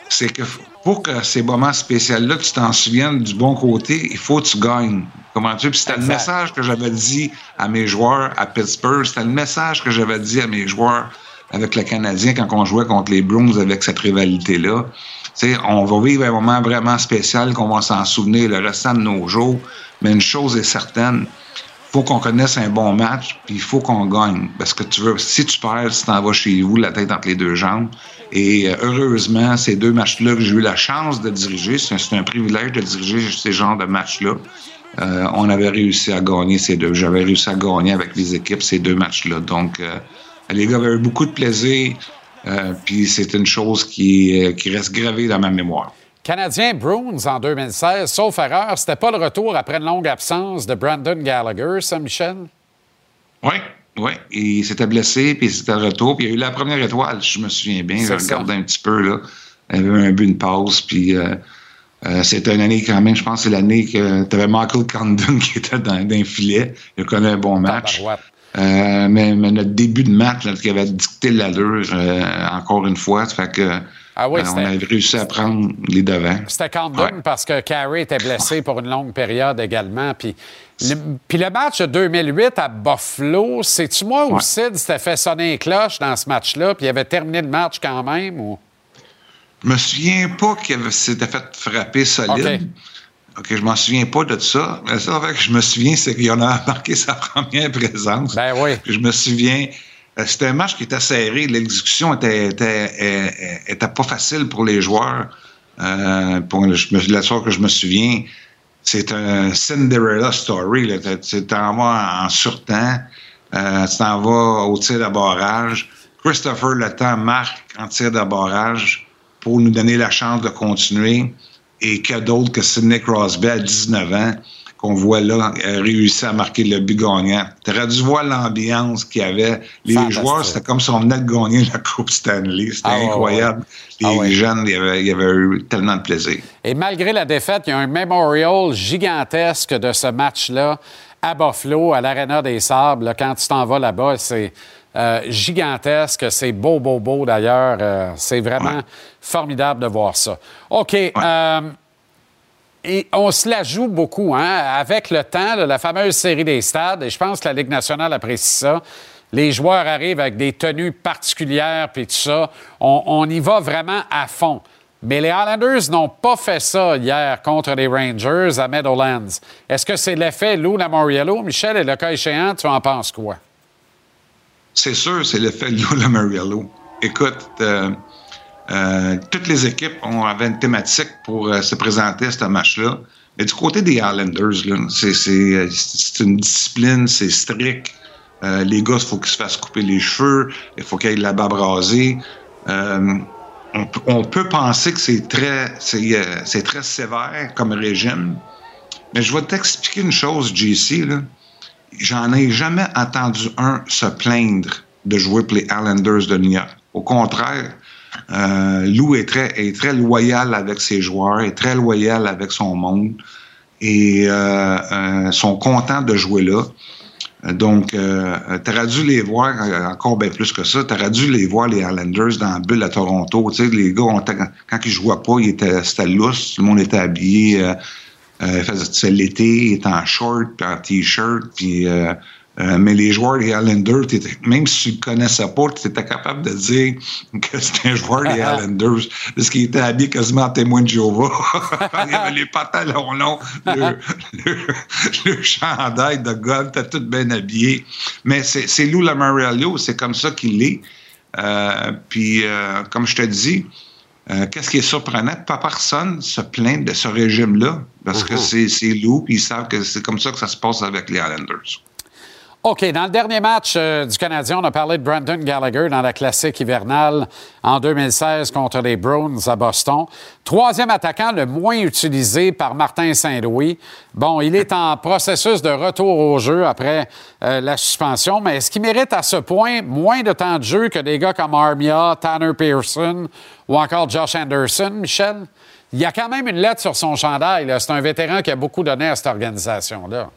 c'est que pour que ces moments spéciaux-là, tu t'en souviennes du bon côté, il faut que tu gagnes. Comment tu c'était le message que j'avais dit à mes joueurs à Pittsburgh, c'était le message que j'avais dit à mes joueurs avec le Canadien quand on jouait contre les Bruins avec cette rivalité-là. on va vivre un moment vraiment spécial qu'on va s'en souvenir le restant de nos jours. Mais une chose est certaine, faut qu'on connaisse un bon match, puis il faut qu'on gagne. Parce que tu veux, si tu perds, tu t'en vas chez vous, la tête entre les deux jambes. Et euh, heureusement, ces deux matchs-là que j'ai eu la chance de diriger, c'est un, privilège de diriger ces genres de matchs-là. Euh, on avait réussi à gagner ces deux. J'avais réussi à gagner avec les équipes ces deux matchs-là. Donc, euh, les gars avaient eu beaucoup de plaisir. puis c'est une chose qui, qui reste gravée dans ma mémoire. Canadien Bruins en 2016, sauf erreur, c'était pas le retour après une longue absence de Brandon Gallagher, ça, Michel? Oui, oui. Il s'était blessé, puis c'était le retour. Puis il y a eu la première étoile, je me souviens bien. Je regardais un petit peu, là. Il y avait un but, une pause, puis euh, euh, c'était une année quand même, je pense c'est l'année que tu avais Michael Condon (laughs) qui était dans, dans, un filet. Il a connu un bon match. Euh, mais, notre début de match, qui avait dicté l'allure, encore une fois, ça fait que ah oui, on avait réussi à prendre les devants. C'était Condon parce que Carey était blessé pour une longue période également. Puis le, puis le match de 2008 à Buffalo, c'est-tu moi ou Sid s'était fait sonner les cloches dans ce match-là, puis il avait terminé le match quand même? Ou... Je me souviens pas qu'il s'était fait frapper solide. OK, je m'en souviens pas de ça. Mais ça, que je me souviens, c'est qu'il en a (laughs) marqué sa première présence. Ben oui. Je me souviens euh, c'était un match qui était serré. L'exécution était, était, était, pas facile pour les joueurs. Euh, pour la soirée que je me souviens, c'est un Cinderella story. Tu t'en vas en surtemps, euh, tu t'en vas au tir d'abordage. Christopher Letang marque en tir d'abordage pour nous donner la chance de continuer. Et que d'autre que Sidney Crosby à 19 ans qu'on voit là a réussi à marquer le but gagnant. Tu aurais dû voir l'ambiance qu'il y avait. Les joueurs, c'était comme si on venait de gagner la Coupe Stanley. C'était ah, incroyable. Les ah, jeunes, il y, avait, il y, avait, eu tellement de plaisir. Et malgré la défaite, il y a un memorial gigantesque de ce match-là à Buffalo, à l'Arena des Sables. Quand tu t'en vas là-bas, c'est euh, gigantesque. C'est beau, beau, beau d'ailleurs. Euh, c'est vraiment formidable de voir ça. OK. Euh, et on se la joue beaucoup, hein, avec le temps, la fameuse série des stades, et je pense que la Ligue nationale apprécie ça. Les joueurs arrivent avec des tenues particulières, puis tout ça. On, y va vraiment à fond. Mais les Islanders n'ont pas fait ça hier contre les Rangers à Meadowlands. Est-ce que c'est l'effet Lou Lamoriello? Michel, et le cas échéant, tu en penses quoi? C'est sûr, c'est l'effet Lou Lamoriello. Écoute, euh, euh, toutes les équipes ont, avaient une thématique pour euh, se présenter à ce match-là. Mais du côté des Islanders, c'est une discipline, c'est strict. Les gars, il faut qu'ils se fassent couper les cheveux, il faut qu'ils aient la barbe. On, peut penser que c'est très, c'est très sévère comme régime, Mais je vais t'expliquer une chose, JC. J'en ai jamais entendu un se plaindre de jouer pour les Islanders de New York. Au contraire, euh, Lou est très, très loyal avec ses joueurs, est très loyal avec son monde et euh, euh, sont contents de jouer là. Donc, euh, tu aurais dû les voir encore bien plus que ça. Tu aurais dû les voir, les Islanders, dans la bulle à Toronto. Les gars, quand ils jouaient pas, ils étaient, c'était lousse. Tout le monde était habillé. Euh, l'été, ils étaient en short, puis en t-shirt, puis euh, mais les joueurs des Islanders, même si tu ne connaissais pas, tu étais capable de dire que c'était un joueur des (laughs) Islanders parce qu'il était habillé quasiment en témoin de Jéhovah. (laughs) Il avait les pantalons longs, le, le, chandail de golf, était tout bien habillé. Mais c'est Lou Lamariello, c'est comme ça qu'il est. Euh, puis, euh, comme je te dis, qu'est-ce qui est surprenant? Pas personne se plaint de ce régime-là parce que uh-huh. c'est Lou, puis ils savent que c'est comme ça que ça se passe avec les Islanders. OK. Dans le dernier match euh, du Canadien, on a parlé de Brandon Gallagher dans la classique hivernale en 2016 contre les Browns à Boston. Troisième attaquant le moins utilisé par Martin Saint-Louis. Bon, il est en processus de retour au jeu après euh, la suspension, mais est-ce qu'il mérite à ce point moins de temps de jeu que des gars comme Armia, Tanner Pearson ou encore Josh Anderson, Michel? Il y a quand même une lettre sur son chandail. C'est un vétéran qui a beaucoup donné à cette organisation-là.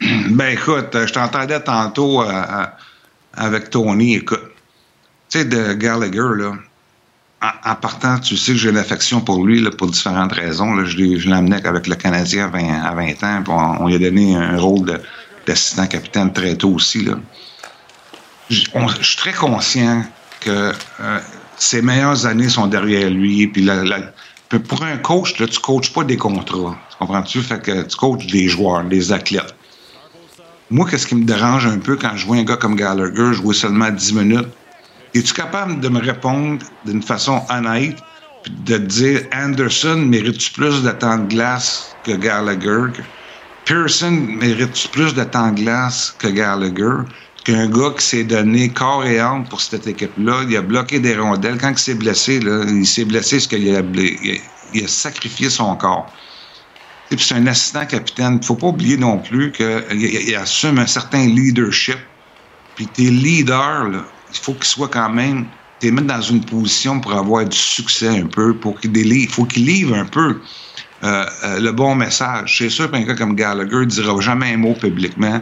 (clears throat) Ben écoute, je t'entendais tantôt euh, euh, avec Tony. Écoute, tu sais, de Gallagher, là, en, partant, tu sais que j'ai l'affection pour lui là, pour différentes raisons. Là. Je, l'amenais avec le Canadien à 20, ans, on, lui a donné un rôle d'assistant capitaine très tôt aussi. Là. Je, suis très conscient que euh, ses meilleures années sont derrière lui. Puis pour un coach, là, tu coaches pas des contrats. Tu comprends-tu? Fait que tu coaches des joueurs, des athlètes. Moi, qu'est-ce qui me dérange un peu quand je vois un gars comme Gallagher jouer seulement 10 minutes? Es-tu capable de me répondre d'une façon honnête, puis de dire Anderson, mérite-tu plus de temps de glace que Gallagher? Pearson, mérite-tu plus de temps de glace que Gallagher? Qu'un gars qui s'est donné corps et âme pour cette équipe-là, il a bloqué des rondelles. Quand il s'est blessé, là, il s'est blessé parce qu'il a, il a sacrifié son corps c'est un assistant capitaine. Il faut pas oublier non plus qu'il assume un certain leadership. Puis tes leaders, il faut qu'ils soient quand même, t'es mis dans une position pour avoir du succès un peu, pour qu'il il faut qu'ils livrent un peu euh, euh, le bon message. C'est sûr qu'un gars comme Gallagher ne dira jamais un mot publiquement,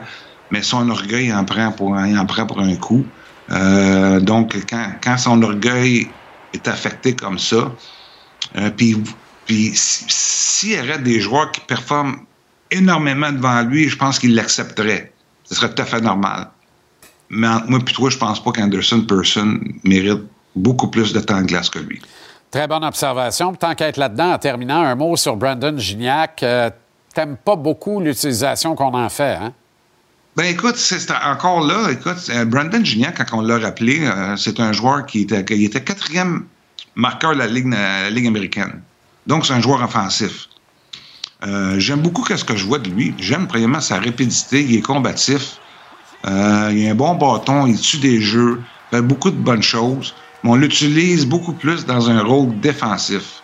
mais son orgueil en prend pour, en prend pour un coup. Euh, donc, quand, quand, son orgueil est affecté comme ça, puis puis s'il y aurait des joueurs qui performent énormément devant lui, je pense qu'il l'accepterait. Ce serait tout à fait normal. Mais entre moi et toi, je pense pas qu'Anderson Person mérite beaucoup plus de temps de glace que lui. Très bonne observation. Tant qu'à être là-dedans, en terminant, un mot sur Brandon Gignac. Euh, T'aimes pas beaucoup l'utilisation qu'on en fait, hein? Ben écoute, c'est encore là, écoute, euh, Brandon Gignac, quand on l'a rappelé, euh, c'est un joueur qui était, qui était quatrième marqueur de la Ligue, la Ligue américaine. Donc, c'est un joueur offensif. Euh, j'aime beaucoup ce que je vois de lui. J'aime premièrement sa rapidité, il est combatif. Euh, il a un bon bâton, il tue des jeux, il fait beaucoup de bonnes choses. Mais on l'utilise beaucoup plus dans un rôle défensif.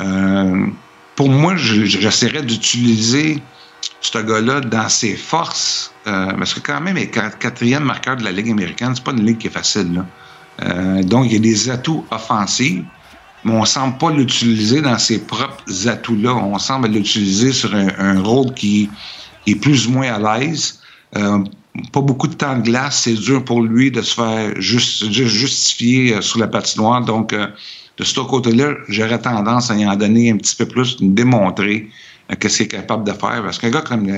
Euh, pour moi, j'essaierais d'utiliser ce gars-là dans ses forces. parce que quand même, il est quatrième marqueur de la Ligue américaine. C'est pas une ligue qui est facile. donc, il a des atouts offensifs mais on semble pas l'utiliser dans ses propres atouts-là. On semble l'utiliser sur un, rôle qui est plus ou moins à l'aise. Euh, pas beaucoup de temps de glace, c'est dur pour lui de se faire juste, justifier euh, sur la patinoire. Donc, euh, de ce côté-là, j'aurais tendance à y en donner un petit peu plus, de démontrer qu'est-ce qu'il est capable de faire. Parce qu'un gars comme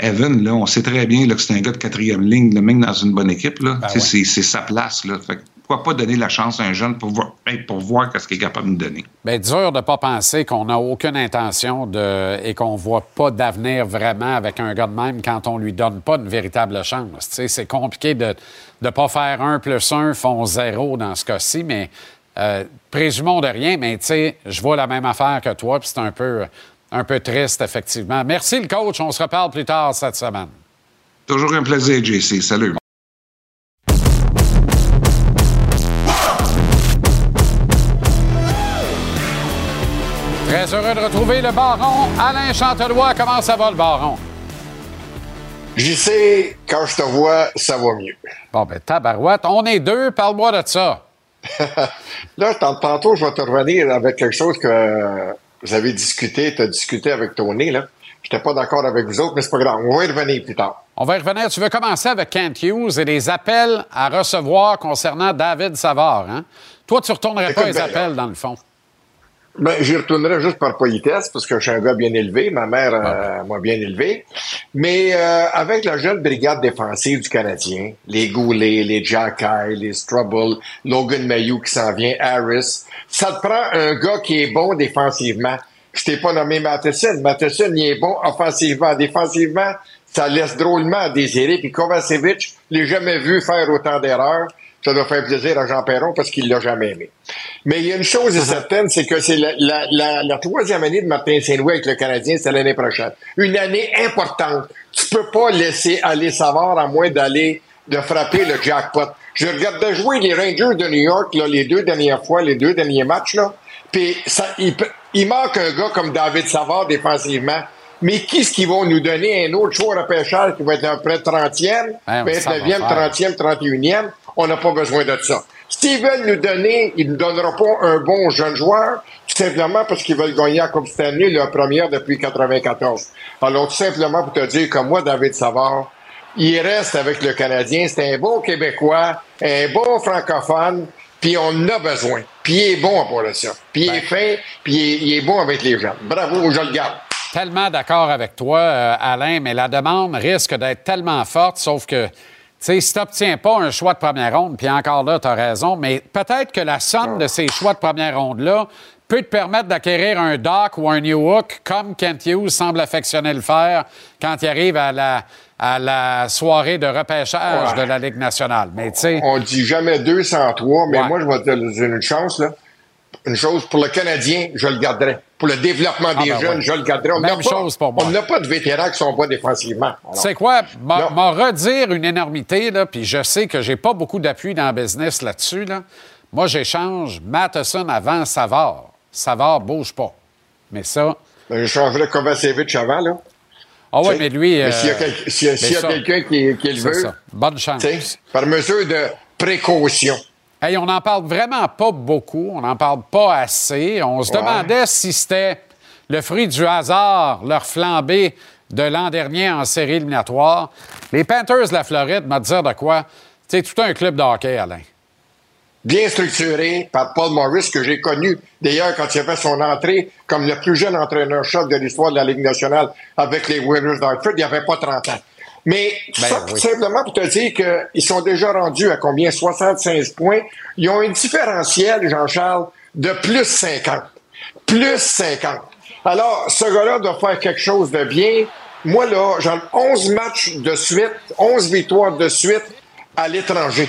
Evan, là, on sait très bien là, que c'est un gars de quatrième ligne, même dans une bonne équipe. Là. Ben c'est, sa place. Là. Fait pourquoi pas donner la chance à un jeune pour voir, pour voir ce qu'il est capable de nous donner? Bien, dur de ne pas penser qu'on n'a aucune intention de, et qu'on ne voit pas d'avenir vraiment avec un gars de même quand on ne lui donne pas une véritable chance. C'est compliqué de ne pas faire un plus un font zéro dans ce cas-ci, mais euh, présumons de rien, mais tu sais, je vois la même affaire que toi, puis c'est un peu, un peu triste, effectivement. Merci, le coach. On se reparle plus tard cette semaine. Toujours un plaisir, JC. Salut. Très heureux de retrouver le baron Alain Chantelois. Comment ça va, le baron? J'y sais, quand je te vois, ça va mieux. Bon, ben, tabarouette, on est deux, parle-moi de ça. (laughs) là, tantôt, je vais te revenir avec quelque chose que vous avez discuté, tu as discuté avec Tony, là. Je n'étais pas d'accord avec vous autres, mais c'est pas grave. On va y revenir plus tard. On va y revenir. Tu veux commencer avec Kent Hughes et les appels à recevoir concernant David Savard, hein? Toi, tu ne retournerais pas les appels, dans le fond. Ben, j'y retournerais juste par politesse, parce que je suis un gars bien élevé. Ma mère euh, m'a bien élevé. Mais euh, avec la jeune brigade défensive du Canadien, les Goulet, les Jacky, les Strubble, Logan Mayou qui s'en vient, Harris, ça te prend un gars qui est bon défensivement. Je t'ai pas nommé Matheson. Matheson, il est bon offensivement. Défensivement, ça laisse drôlement à désirer. Puis Kovacevic, je l'ai jamais vu faire autant d'erreurs. Ça doit faire plaisir à Jean Perron parce qu'il l'a jamais aimé. Mais il y a une chose uh-huh. certaine, c'est que c'est la, la, la, troisième année de Martin Saint-Louis avec le Canadien, c'est l'année prochaine. Une année importante. Tu peux pas laisser aller savoir à moins d'aller de frapper le jackpot. Je regarde de jouer les Rangers de New York là, les deux dernières fois, les deux derniers matchs là. Puis ça, il, il manque un gars comme David Savard défensivement. Mais qui ce qu'ils vont nous donner un autre choix repêchage qui va être un près 30e, 29e, 30e, 31e? On n'a pas besoin de ça. S'ils veulent nous donner, ils ne donneront pas un bon jeune joueur, tout simplement parce qu'ils veulent gagner la Coupe Stanley, la première depuis 94. Alors, tout simplement pour te dire que moi, David Savard, il reste avec le Canadien. C'est un bon Québécois, un bon francophone, puis on a besoin. Puis il est bon en ça. Puis il est ben. fin, puis il est, bon avec les gens. Bravo, je le garde. Tellement d'accord avec toi, euh, Alain, mais la demande risque d'être tellement forte, sauf que sais, si tu n'obtiens pas un choix de première ronde, puis encore là, tu as raison, mais peut-être que la somme de ces choix de première ronde-là peut te permettre d'acquérir un Doc ou un New Hook, comme Kent Hughes semble affectionner le faire quand il arrive à la, à la soirée de repêchage de la Ligue nationale. Mais, On dit jamais 203, mais moi, je vais te donner une chance, là une chose, pour le Canadien, je le garderai. Pour le développement ah, des ben jeunes, je le garderai. On Même chose pour moi. On n'a pas de vétérans qui sont pas défensivement. C'est quoi? M'en redire une énormité, là, puis je sais que j'ai pas beaucoup d'appui dans le business là-dessus. Là. Moi, j'échange Matheson avant Savard. Savard bouge pas. Mais ça... Ben, je changerais Kovacevic avant, là. Ah oui, mais lui... s'il y a, euh, quelqu'un qui, qui le veut... Ça. Bonne chance. Par mesure de précaution. Hey, on n'en parle vraiment pas beaucoup, on n'en parle pas assez. On se demandait si c'était le fruit du hasard, leur flambée de l'an dernier en série éliminatoire. Les Panthers de la Floride, m'a dire de quoi? C'est tout un club de hockey, Alain. Bien structuré par Paul Morris, que j'ai connu d'ailleurs quand il a fait son entrée comme le plus jeune entraîneur-chef de l'histoire de la Ligue nationale avec les Whalers d'Hartford. Il n'y avait pas 30 ans. Mais ben ça, simplement pour te dire qu'ils sont déjà rendus à combien? 75 points. Ils ont un différentiel, Jean-Charles, de plus 50. Plus 50. Alors, ce gars-là doit faire quelque chose de bien. Moi, là, j'ai 11 matchs de suite, 11 victoires de suite à l'étranger.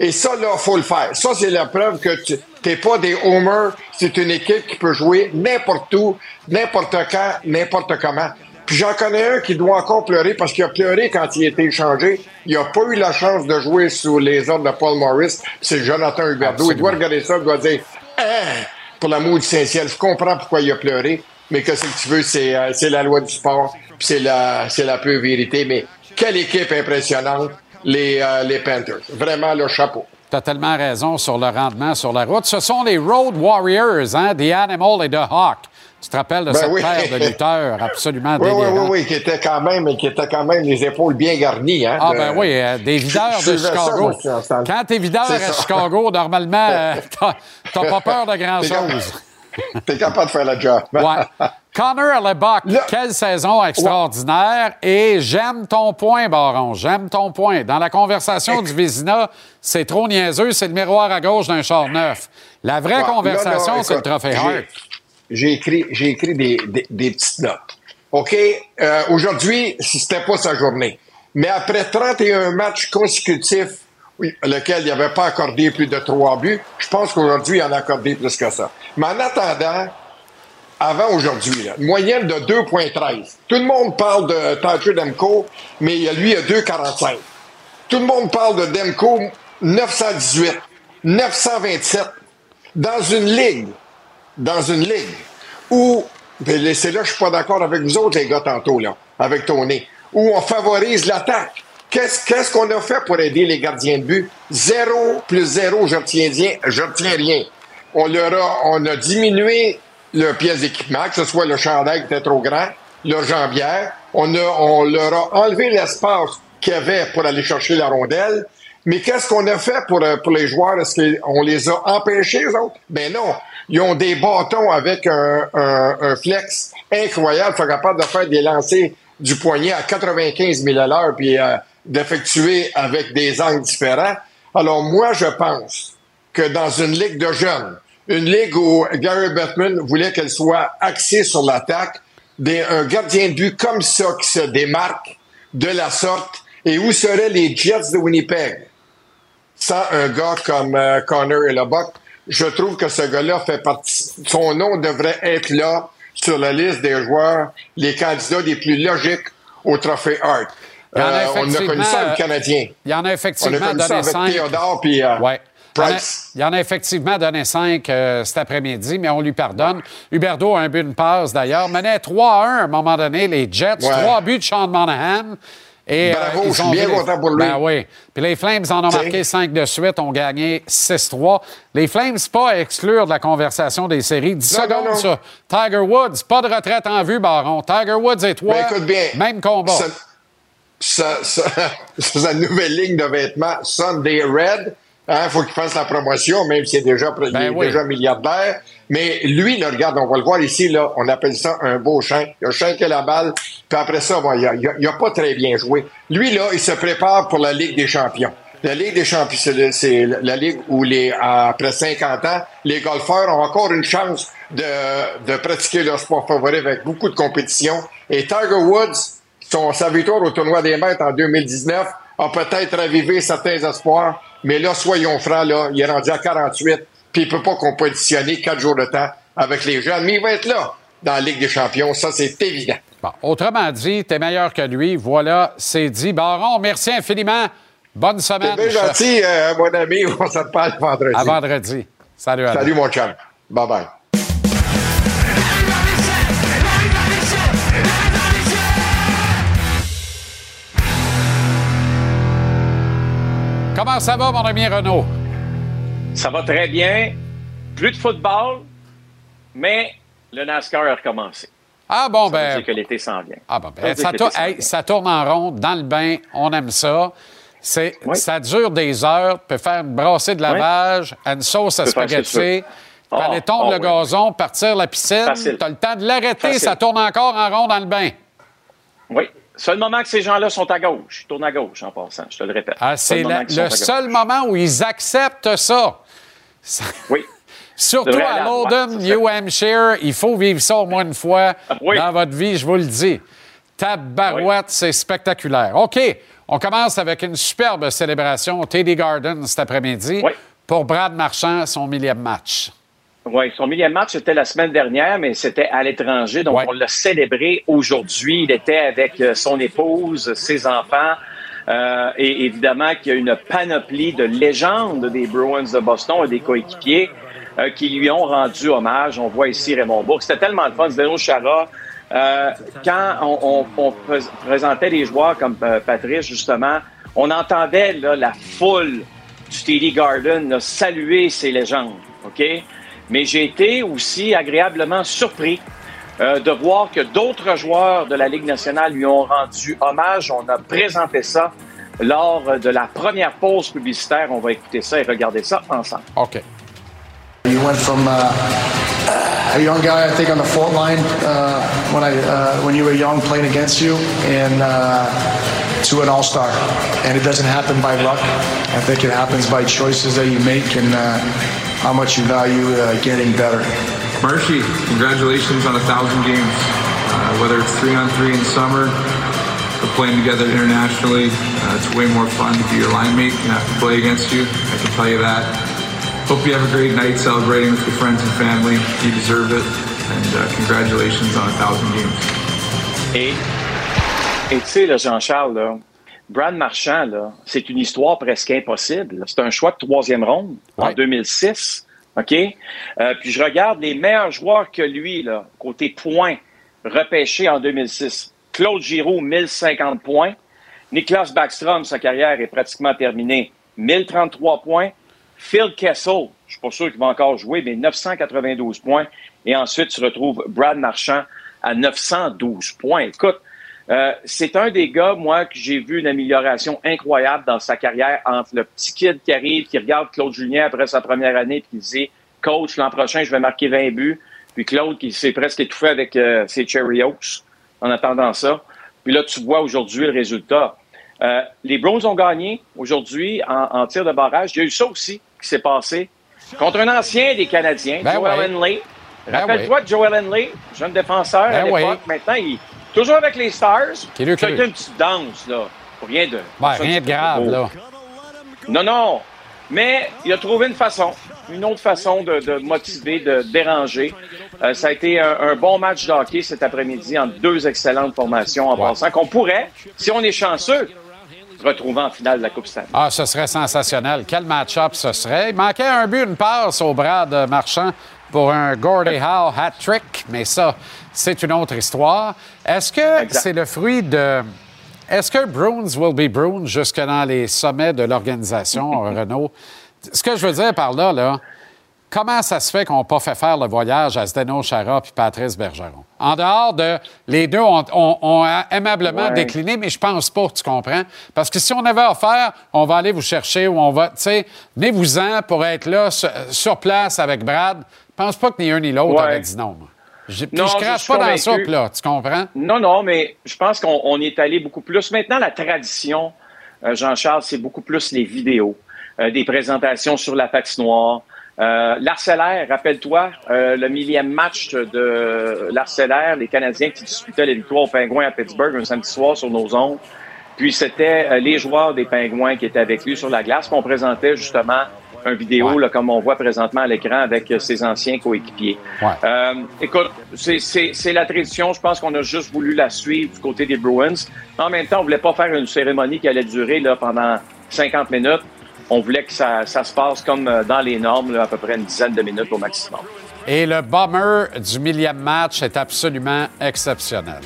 Et ça, là, faut le faire. Ça, c'est la preuve que tu n'es pas des homers. C'est une équipe qui peut jouer n'importe où, n'importe quand, n'importe comment. Puis j'en connais un qui doit encore pleurer parce qu'il a pleuré quand il a été échangé. Il n'a pas eu la chance de jouer sous les ordres de Paul Morris. C'est Jonathan Huberdeau. Il doit regarder ça, il doit dire hein, pour l'amour du Saint-Ciel, je comprends pourquoi il a pleuré, mais que ce que tu veux, c'est, euh, c'est la loi du sport, puis c'est la, c'est la pure vérité. Mais quelle équipe impressionnante, les, euh, les Panthers. Vraiment, le chapeau. Tu as tellement raison sur le rendement sur la route. Ce sont les Road Warriors, hein, The Animal et The Hawk. Tu te rappelles de ben cette paire de lutteurs (laughs) absolument oui, Oui, oui, oui, qui était quand même, qui était quand même les épaules bien garnies. Hein, ah, ben oui, euh, des videurs de Chicago. quand t'es videur à Chicago, normalement, euh, (laughs) t'as pas peur de grand-chose. (laughs) T'es capable de faire la job. ouais. Connor Lebock, quelle saison extraordinaire. Et j'aime ton point, Baron. J'aime ton point. Dans la conversation du Vézina, c'est trop niaiseux, c'est le miroir à gauche d'un char neuf. La vraie conversation, c'est le trophée Hart j'ai écrit, j'ai écrit des, des, petites notes. OK? Euh, aujourd'hui, c'était pas sa journée. Mais après 31 matchs consécutifs, lequel il n'avait pas accordé plus de trois buts, je pense qu'aujourd'hui, il en a accordé plus que ça. Mais en attendant, avant aujourd'hui, une moyenne de 2,13. Tout le monde parle de Tyler Demko, mais lui, il a 2,45. Tout le monde parle de Demko, 918, 927. Dans une ligue dans une ligue où c'est là que je suis pas d'accord avec vous autres, les gars, tantôt, là, avec Tony, où on favorise l'attaque. Qu'est-ce qu'on a fait pour aider les gardiens de but? Zéro plus zéro, je retiens rien. Je retiens rien. On leur a, on a diminué le pièce d'équipement, que ce soit le chandail qui était trop grand, leur jambière. On, a, on leur a enlevé l'espace qu'il y avait pour aller chercher la rondelle. Mais qu'est-ce qu'on a fait pour, pour les joueurs? Est-ce qu'on les a empêchés, eux autres? Ben non. Ils ont des bâtons avec un, un, flex incroyable. Ils sont capables de faire des lancers du poignet à 95 000 à l'heure, puis euh, d'effectuer avec des angles différents. Alors moi, je pense que dans une ligue de jeunes, une ligue où Gary Bettman voulait qu'elle soit axée sur l'attaque, un gardien de but comme ça qui se démarque de la sorte, et où seraient les Jets de Winnipeg? Sans un gars comme euh, Connor et Lebock? Je trouve que ce gars-là fait partie, son nom devrait être là sur la liste des joueurs, les candidats les plus logiques au trophée Hart. Euh, on a connu ça, le Canadien. Il y en a effectivement on a donné ça avec cinq. Théodore puis euh, ouais. Price. Il y en a effectivement donné cinq euh, cet après-midi, mais on lui pardonne. Huberdo a un but, une passe d'ailleurs. Menait 3 à 1 à un moment donné, les Jets. Trois buts de Sean Monahan. Et, Bravo, je suis bien content pour lui. Ben oui. Puis les Flames en ont marqué cinq de suite, ont gagné 6-3. Les Flames, pas à exclure de la conversation des séries. 10 secondes, ça. Tiger Woods, pas de retraite en vue, Baron. Tiger Woods et toi, ben, bien, même combat sa, (laughs) sa, nouvelle ligne de vêtements Sunday Red. Il hein, faut qu'il fasse la promotion, même s'il est déjà, ben est déjà milliardaire. Mais lui, là, regarde, on va le voir ici, là, on appelle ça un beau chien. Il a chanté la balle, puis après ça, bon, il, a, il, a, pas très bien joué. Lui, là, il se prépare pour la Ligue des champions. La Ligue des champions, c'est la ligue où, les, après 50 ans, les golfeurs ont encore une chance de, de pratiquer leur sport favori avec beaucoup de compétition. Et Tiger Woods, son, sa victoire au tournoi des maîtres en 2019 a peut-être ravivé certains espoirs, mais là, soyons francs, là, il est rendu à 48, puis il peut pas compétitionner quatre jours de temps avec les jeunes, mais il va être là dans la Ligue des champions, ça c'est évident. Bon, autrement dit, tu es meilleur que lui. Voilà, c'est dit. Baron, merci infiniment. Bonne semaine. C'est bien gentil, euh, mon ami. (laughs) On se parle vendredi. À vendredi. Salut, Salut, mon chum. Bye-bye. Comment ça va, mon ami Renaud? Ça va très bien. Plus de football, mais le NASCAR a recommencé. Ah bon, ça ben. Veut dire que l'été s'en vient. Ah bon, ben, ça, ça, tourne en rond, dans le bain, on aime ça. C'est, Ça dure des heures, tu peux faire une brassée de lavage, une sauce à spaghetti, oh, aller tondre le gazon, partir la piscine. Tu as le temps de l'arrêter, ça tourne encore en rond dans le bain. Oui, Seul moment que ces gens-là sont à gauche. Ils tournent à gauche en passant, je te le répète. Ah, c'est le seul moment où ils acceptent ça. Oui. (laughs) Surtout à London, New Hampshire, il faut vivre ça au moins une fois dans votre vie, je vous le dis. Tabarouette, c'est spectaculaire. OK, on commence avec une superbe célébration au TD Garden cet après-midi pour Brad Marchand, son millième match. Oui, son millième match, c'était la semaine dernière, mais c'était à l'étranger. Donc, on l'a célébré aujourd'hui. Il était avec euh, son épouse, ses enfants. Euh, et évidemment qu'il y a une panoplie de légendes des Bruins de Boston et des coéquipiers euh, qui lui ont rendu hommage. On voit ici Raymond Bourg. C'était tellement le fun. Zdeno Chara, euh, quand on, on, on, présentait les joueurs comme Patrice, justement, on entendait là, la foule du TD Garden saluer ces légendes. OK? Mais j'ai été aussi agréablement surpris euh, de voir que d'autres joueurs de la Ligue nationale lui ont rendu hommage. On a présenté ça lors de la première pause publicitaire. On va écouter ça et regarder ça ensemble. OK. You went from uh, a young guy, I think, on the fault line uh, when I uh, when you were young, playing against you, and to an all-star. And it doesn't happen by luck. I think it happens by choices that you make and uh, how much you value uh, getting better. Marshy, congratulations on a thousand games. Uh, whether it's three on three in summer or playing together internationally, it's way more fun to be your line mate and have to play against you. I can tell you that. Hope you have a great night celebrating with your friends and family. You deserve it. And uh, congratulations on a thousand games. Et, et tu sais, Jean-Charles, là, Brad Marchand, là, c'est une histoire presque impossible. C'est un choix de troisième ronde en 2006 OK? Euh, puis je regarde les meilleurs joueurs que lui, là, côté points, repêchés en 2006. Claude Giroux, 1050 points. Niklas Backstrom, sa carrière est pratiquement terminée. 1033 points. Phil Kessel, je suis pas sûr qu'il va encore jouer, mais 992 points. Et ensuite, tu retrouves Brad Marchand à 912 points. Écoute, euh, c'est un des gars, moi, que j'ai vu une amélioration incroyable dans sa carrière entre le petit kid qui arrive, qui regarde Claude Julien après sa première année, puis qui dit Coach, l'an prochain, je vais marquer 20 buts. Puis Claude qui s'est presque étouffé avec euh, ses Cherry en attendant ça. Puis là, tu vois aujourd'hui le résultat. Euh, les Browns ont gagné aujourd'hui en, tir de barrage. Il y a eu ça aussi qui s'est passé contre un ancien des Canadiens, ben Joel Henley. Ben Rappelle-toi de Joel Henley, jeune défenseur à ben l'époque. Maintenant, il toujours avec les Stars. Qui une petite danse, là. Rien de, rien de grave, là. Non, non. Mais il a trouvé une façon, une autre façon de, motiver, de déranger. Euh, ça a été un, bon match de hockey cet après-midi en deux excellentes formations en passant qu'on pourrait, si on est chanceux, retrouver en finale de la Coupe Stanley. Ah, ce serait sensationnel. Quel match-up ce serait. Il manquait un but, une passe au bras de Marchand pour un Gordie Howe hat-trick, mais ça, c'est une autre histoire. Est-ce que c'est le fruit de... Est-ce que Bruins will be Bruins jusque dans les sommets de l'organisation, (laughs) Renault? Ce que je veux dire par là, là, comment ça se fait qu'on n'a pas fait faire le voyage à Zdeno Chara et Patrice Bergeron? En dehors de. Les deux ont, aimablement décliné, mais je pense pas, tu comprends? Parce que si on avait faire, on va aller vous chercher ou on va. Tu sais, venez-vous-en pour être là, sur, place avec Brad. Je pense pas que ni un ni l'autre ouais. dit non. Je, non, je crache pas dans la soupe, là, tu comprends? Non, non, mais je pense qu'on est allé beaucoup plus. Maintenant, la tradition, euh, Jean-Charles, c'est beaucoup plus les vidéos, euh, des présentations sur la patinoire, euh, L'Arcellaire, rappelle-toi, euh, le millième match de l'Arcellaire, les Canadiens qui disputaient les victoires aux Pingouins à Pittsburgh un samedi soir sur nos ondes. Puis c'était euh, les joueurs des Pingouins qui étaient avec lui sur la glace. qu'on présentait justement un vidéo, là, comme on voit présentement à l'écran, avec ses anciens coéquipiers. Euh, écoute, c'est la tradition. Je pense qu'on a juste voulu la suivre du côté des Bruins. En même temps, on voulait pas faire une cérémonie qui allait durer là, pendant 50 minutes on voulait que ça, se passe comme euh, dans les normes, à peu près une dizaine de minutes au maximum. Et le bomber du millième match est absolument exceptionnel.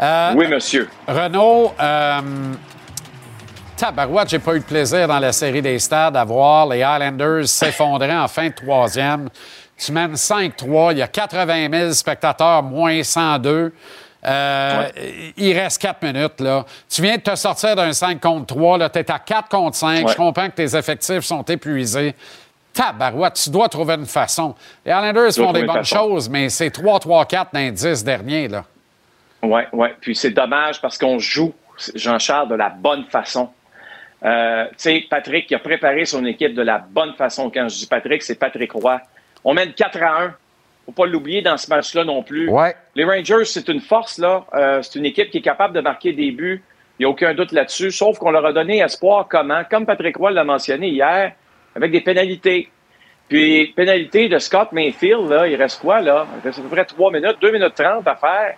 Euh, oui, monsieur. Renaud, euh, tabarouette, j'ai pas eu de plaisir dans la série des stades à voir les Highlanders s'effondrer en fin de troisième. Tu mènes 5-3, il y a 80 000 spectateurs, moins 102. Euh, il reste 4 minutes. Là. Tu viens de te sortir d'un 5 contre 3. Tu es à 4 contre 5. Je comprends que tes effectifs sont épuisés. Tabarouette, tu dois trouver une façon. Les Islanders font des bonnes choses, mais c'est 3-3-4 dans les 10 derniers. Oui, oui. Puis c'est dommage parce qu'on joue, Jean-Charles, de la bonne façon. Euh, tu sais, Patrick qui a préparé son équipe de la bonne façon. Quand je dis Patrick, c'est Patrick Roy. On mène 4 à 1 faut pas l'oublier dans ce match-là non plus. Les Rangers, c'est une force, là. Euh, c'est une équipe qui est capable de marquer des buts. Il n'y a aucun doute là-dessus. Sauf qu'on leur a donné espoir comment? Comme Patrick Roy l'a mentionné hier, avec des pénalités. Puis, pénalité de Scott Mayfield, là, il reste quoi, là? Il reste à peu près 3 minutes, 2 minutes 30 à faire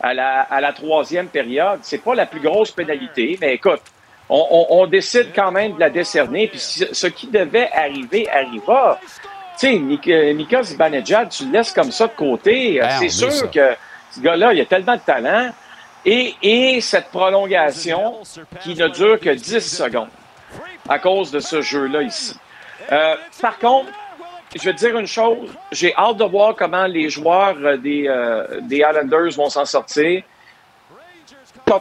à la, à la troisième période. C'est pas la plus grosse pénalité, mais écoute, on, on, décide quand même de la décerner. Puis, ce qui devait arriver arriva. Tu sais, Mika Zibanejad, tu le laisses comme ça de côté. Ben, c'est sûr que ce gars-là, il a tellement de talent. Et, et cette prolongation qui ne dure que 10 secondes à cause de ce jeu-là ici. Euh, par contre, je vais te dire une chose, j'ai hâte de voir comment les joueurs euh, des, euh, des Islanders vont s'en sortir.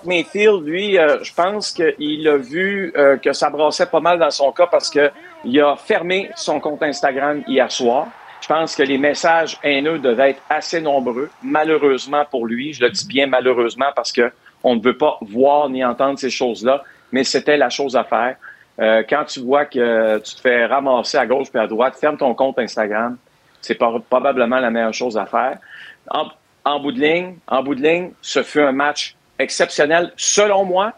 Mayfield, lui, euh, je pense qu'il a vu euh, que ça brassait pas mal dans son cas parce qu'il a fermé son compte Instagram hier soir. Je pense que les messages haineux devaient être assez nombreux, malheureusement pour lui. Je le dis bien malheureusement parce que on ne veut pas voir ni entendre ces choses-là, mais c'était la chose à faire. Euh, quand tu vois que tu te fais ramasser à gauche puis à droite, ferme ton compte Instagram. C'est probablement la meilleure chose à faire. En, en bout de ligne, en bout de ligne, ce fut un match exceptionnel. Selon moi,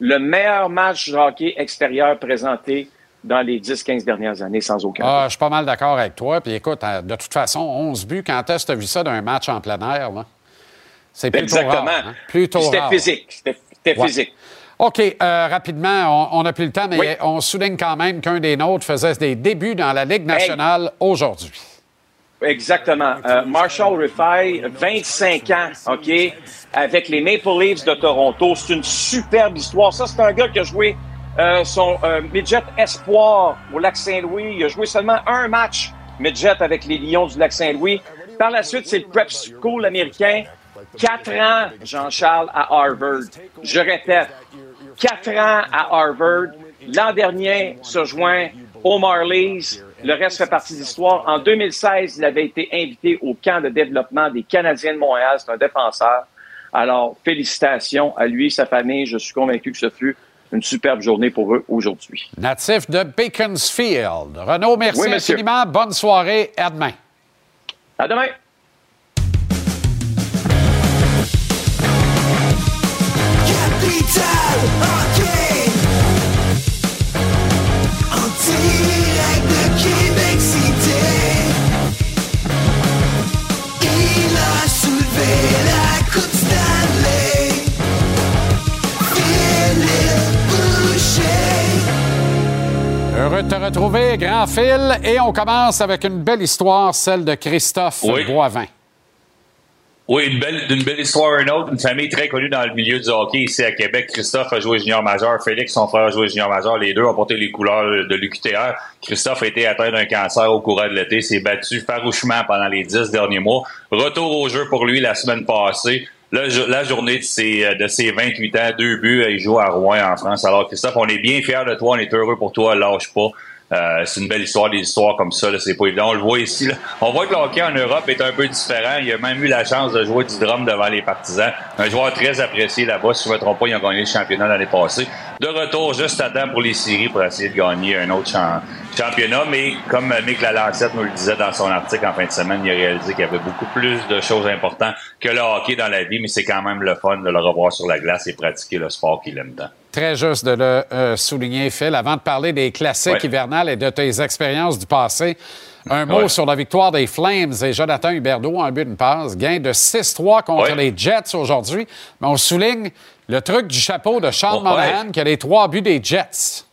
le meilleur match de hockey extérieur présenté dans les 10-15 dernières années, sans aucun ah, Je suis pas mal d'accord avec toi. Puis écoute, euh, de toute façon, 11 buts, quand est-ce que tu as vu ça d'un match en plein air? C'est plutôt Exactement. rare. Hein? Plutôt C'était physique. C'était physique. OK, euh, rapidement, on n'a plus le temps, mais on souligne quand même qu'un des nôtres faisait des débuts dans la Ligue nationale aujourd'hui. Exactement. Euh, Marshall Riffey, 25 ans, OK, avec les Maple Leafs de Toronto. C'est une superbe histoire. Ça, c'est un gars qui a joué euh, son euh, midget espoir au Lac-Saint-Louis. Il a joué seulement un match midget avec les Lions du Lac-Saint-Louis. Par la suite, c'est le prep school américain. Quatre ans, Jean-Charles, à Harvard. Je répète, quatre ans à Harvard. L'an dernier, se joint au Marlies. Le reste fait partie de l'histoire. En 2016, il avait été invité au camp de développement des Canadiens de Montréal. C'est un défenseur. Alors, félicitations à lui, sa famille. Je suis convaincu que ce fut une superbe journée pour eux aujourd'hui. Natif de Beaconsfield. Renaud, merci Oui, infiniment. Bonne soirée. À demain. À demain. Capital Hockey En Heureux de te retrouver, Grand Phil. Et on commence avec une belle histoire, celle de Christophe Oui. Boivin. Oui, une belle, d'une belle histoire, une autre. Une famille très connue dans le milieu du hockey ici à Québec. Christophe a joué junior majeur. Félix, son frère, a joué junior majeur. Les deux ont porté les couleurs de l'UQTR. Christophe a été atteint d'un cancer au courant de l'été. S'est battu farouchement pendant les dix derniers mois. Retour au jeu pour lui la semaine passée. La, la journée de ses, de ses 28 ans, deux buts, il joue à Rouen en France. Alors Christophe, on est bien fiers de toi, on est heureux pour toi, lâche pas. Euh, c'est une belle histoire, des histoires comme ça, c'est pas évident. On le voit ici. Là. On voit que le hockey en Europe est un peu différent. Il a même eu la chance de jouer du drum devant les partisans. Un joueur très apprécié là-bas. Si je ne me trompe pas, ils ont gagné le championnat l'année passée. De retour juste à temps pour les séries pour essayer de gagner un autre champ- championnat. Mais comme Mick Lalancette nous le disait dans son article en fin de semaine, il a réalisé qu'il y avait beaucoup plus de choses importantes que le hockey dans la vie. Mais c'est quand même le fun de le revoir sur la glace et pratiquer le sport qu'il aime tant. Très juste de le euh, souligner, Phil. Avant de parler des classiques Ouais. hivernales et de tes expériences du passé, un mot Ouais. sur la victoire des Flames et Jonathan Huberdeau, un but, une passe. Gain de 6-3 contre Ouais. les Jets aujourd'hui. Mais on souligne le truc du chapeau de Ouais. Monahan qui a les trois buts des Jets.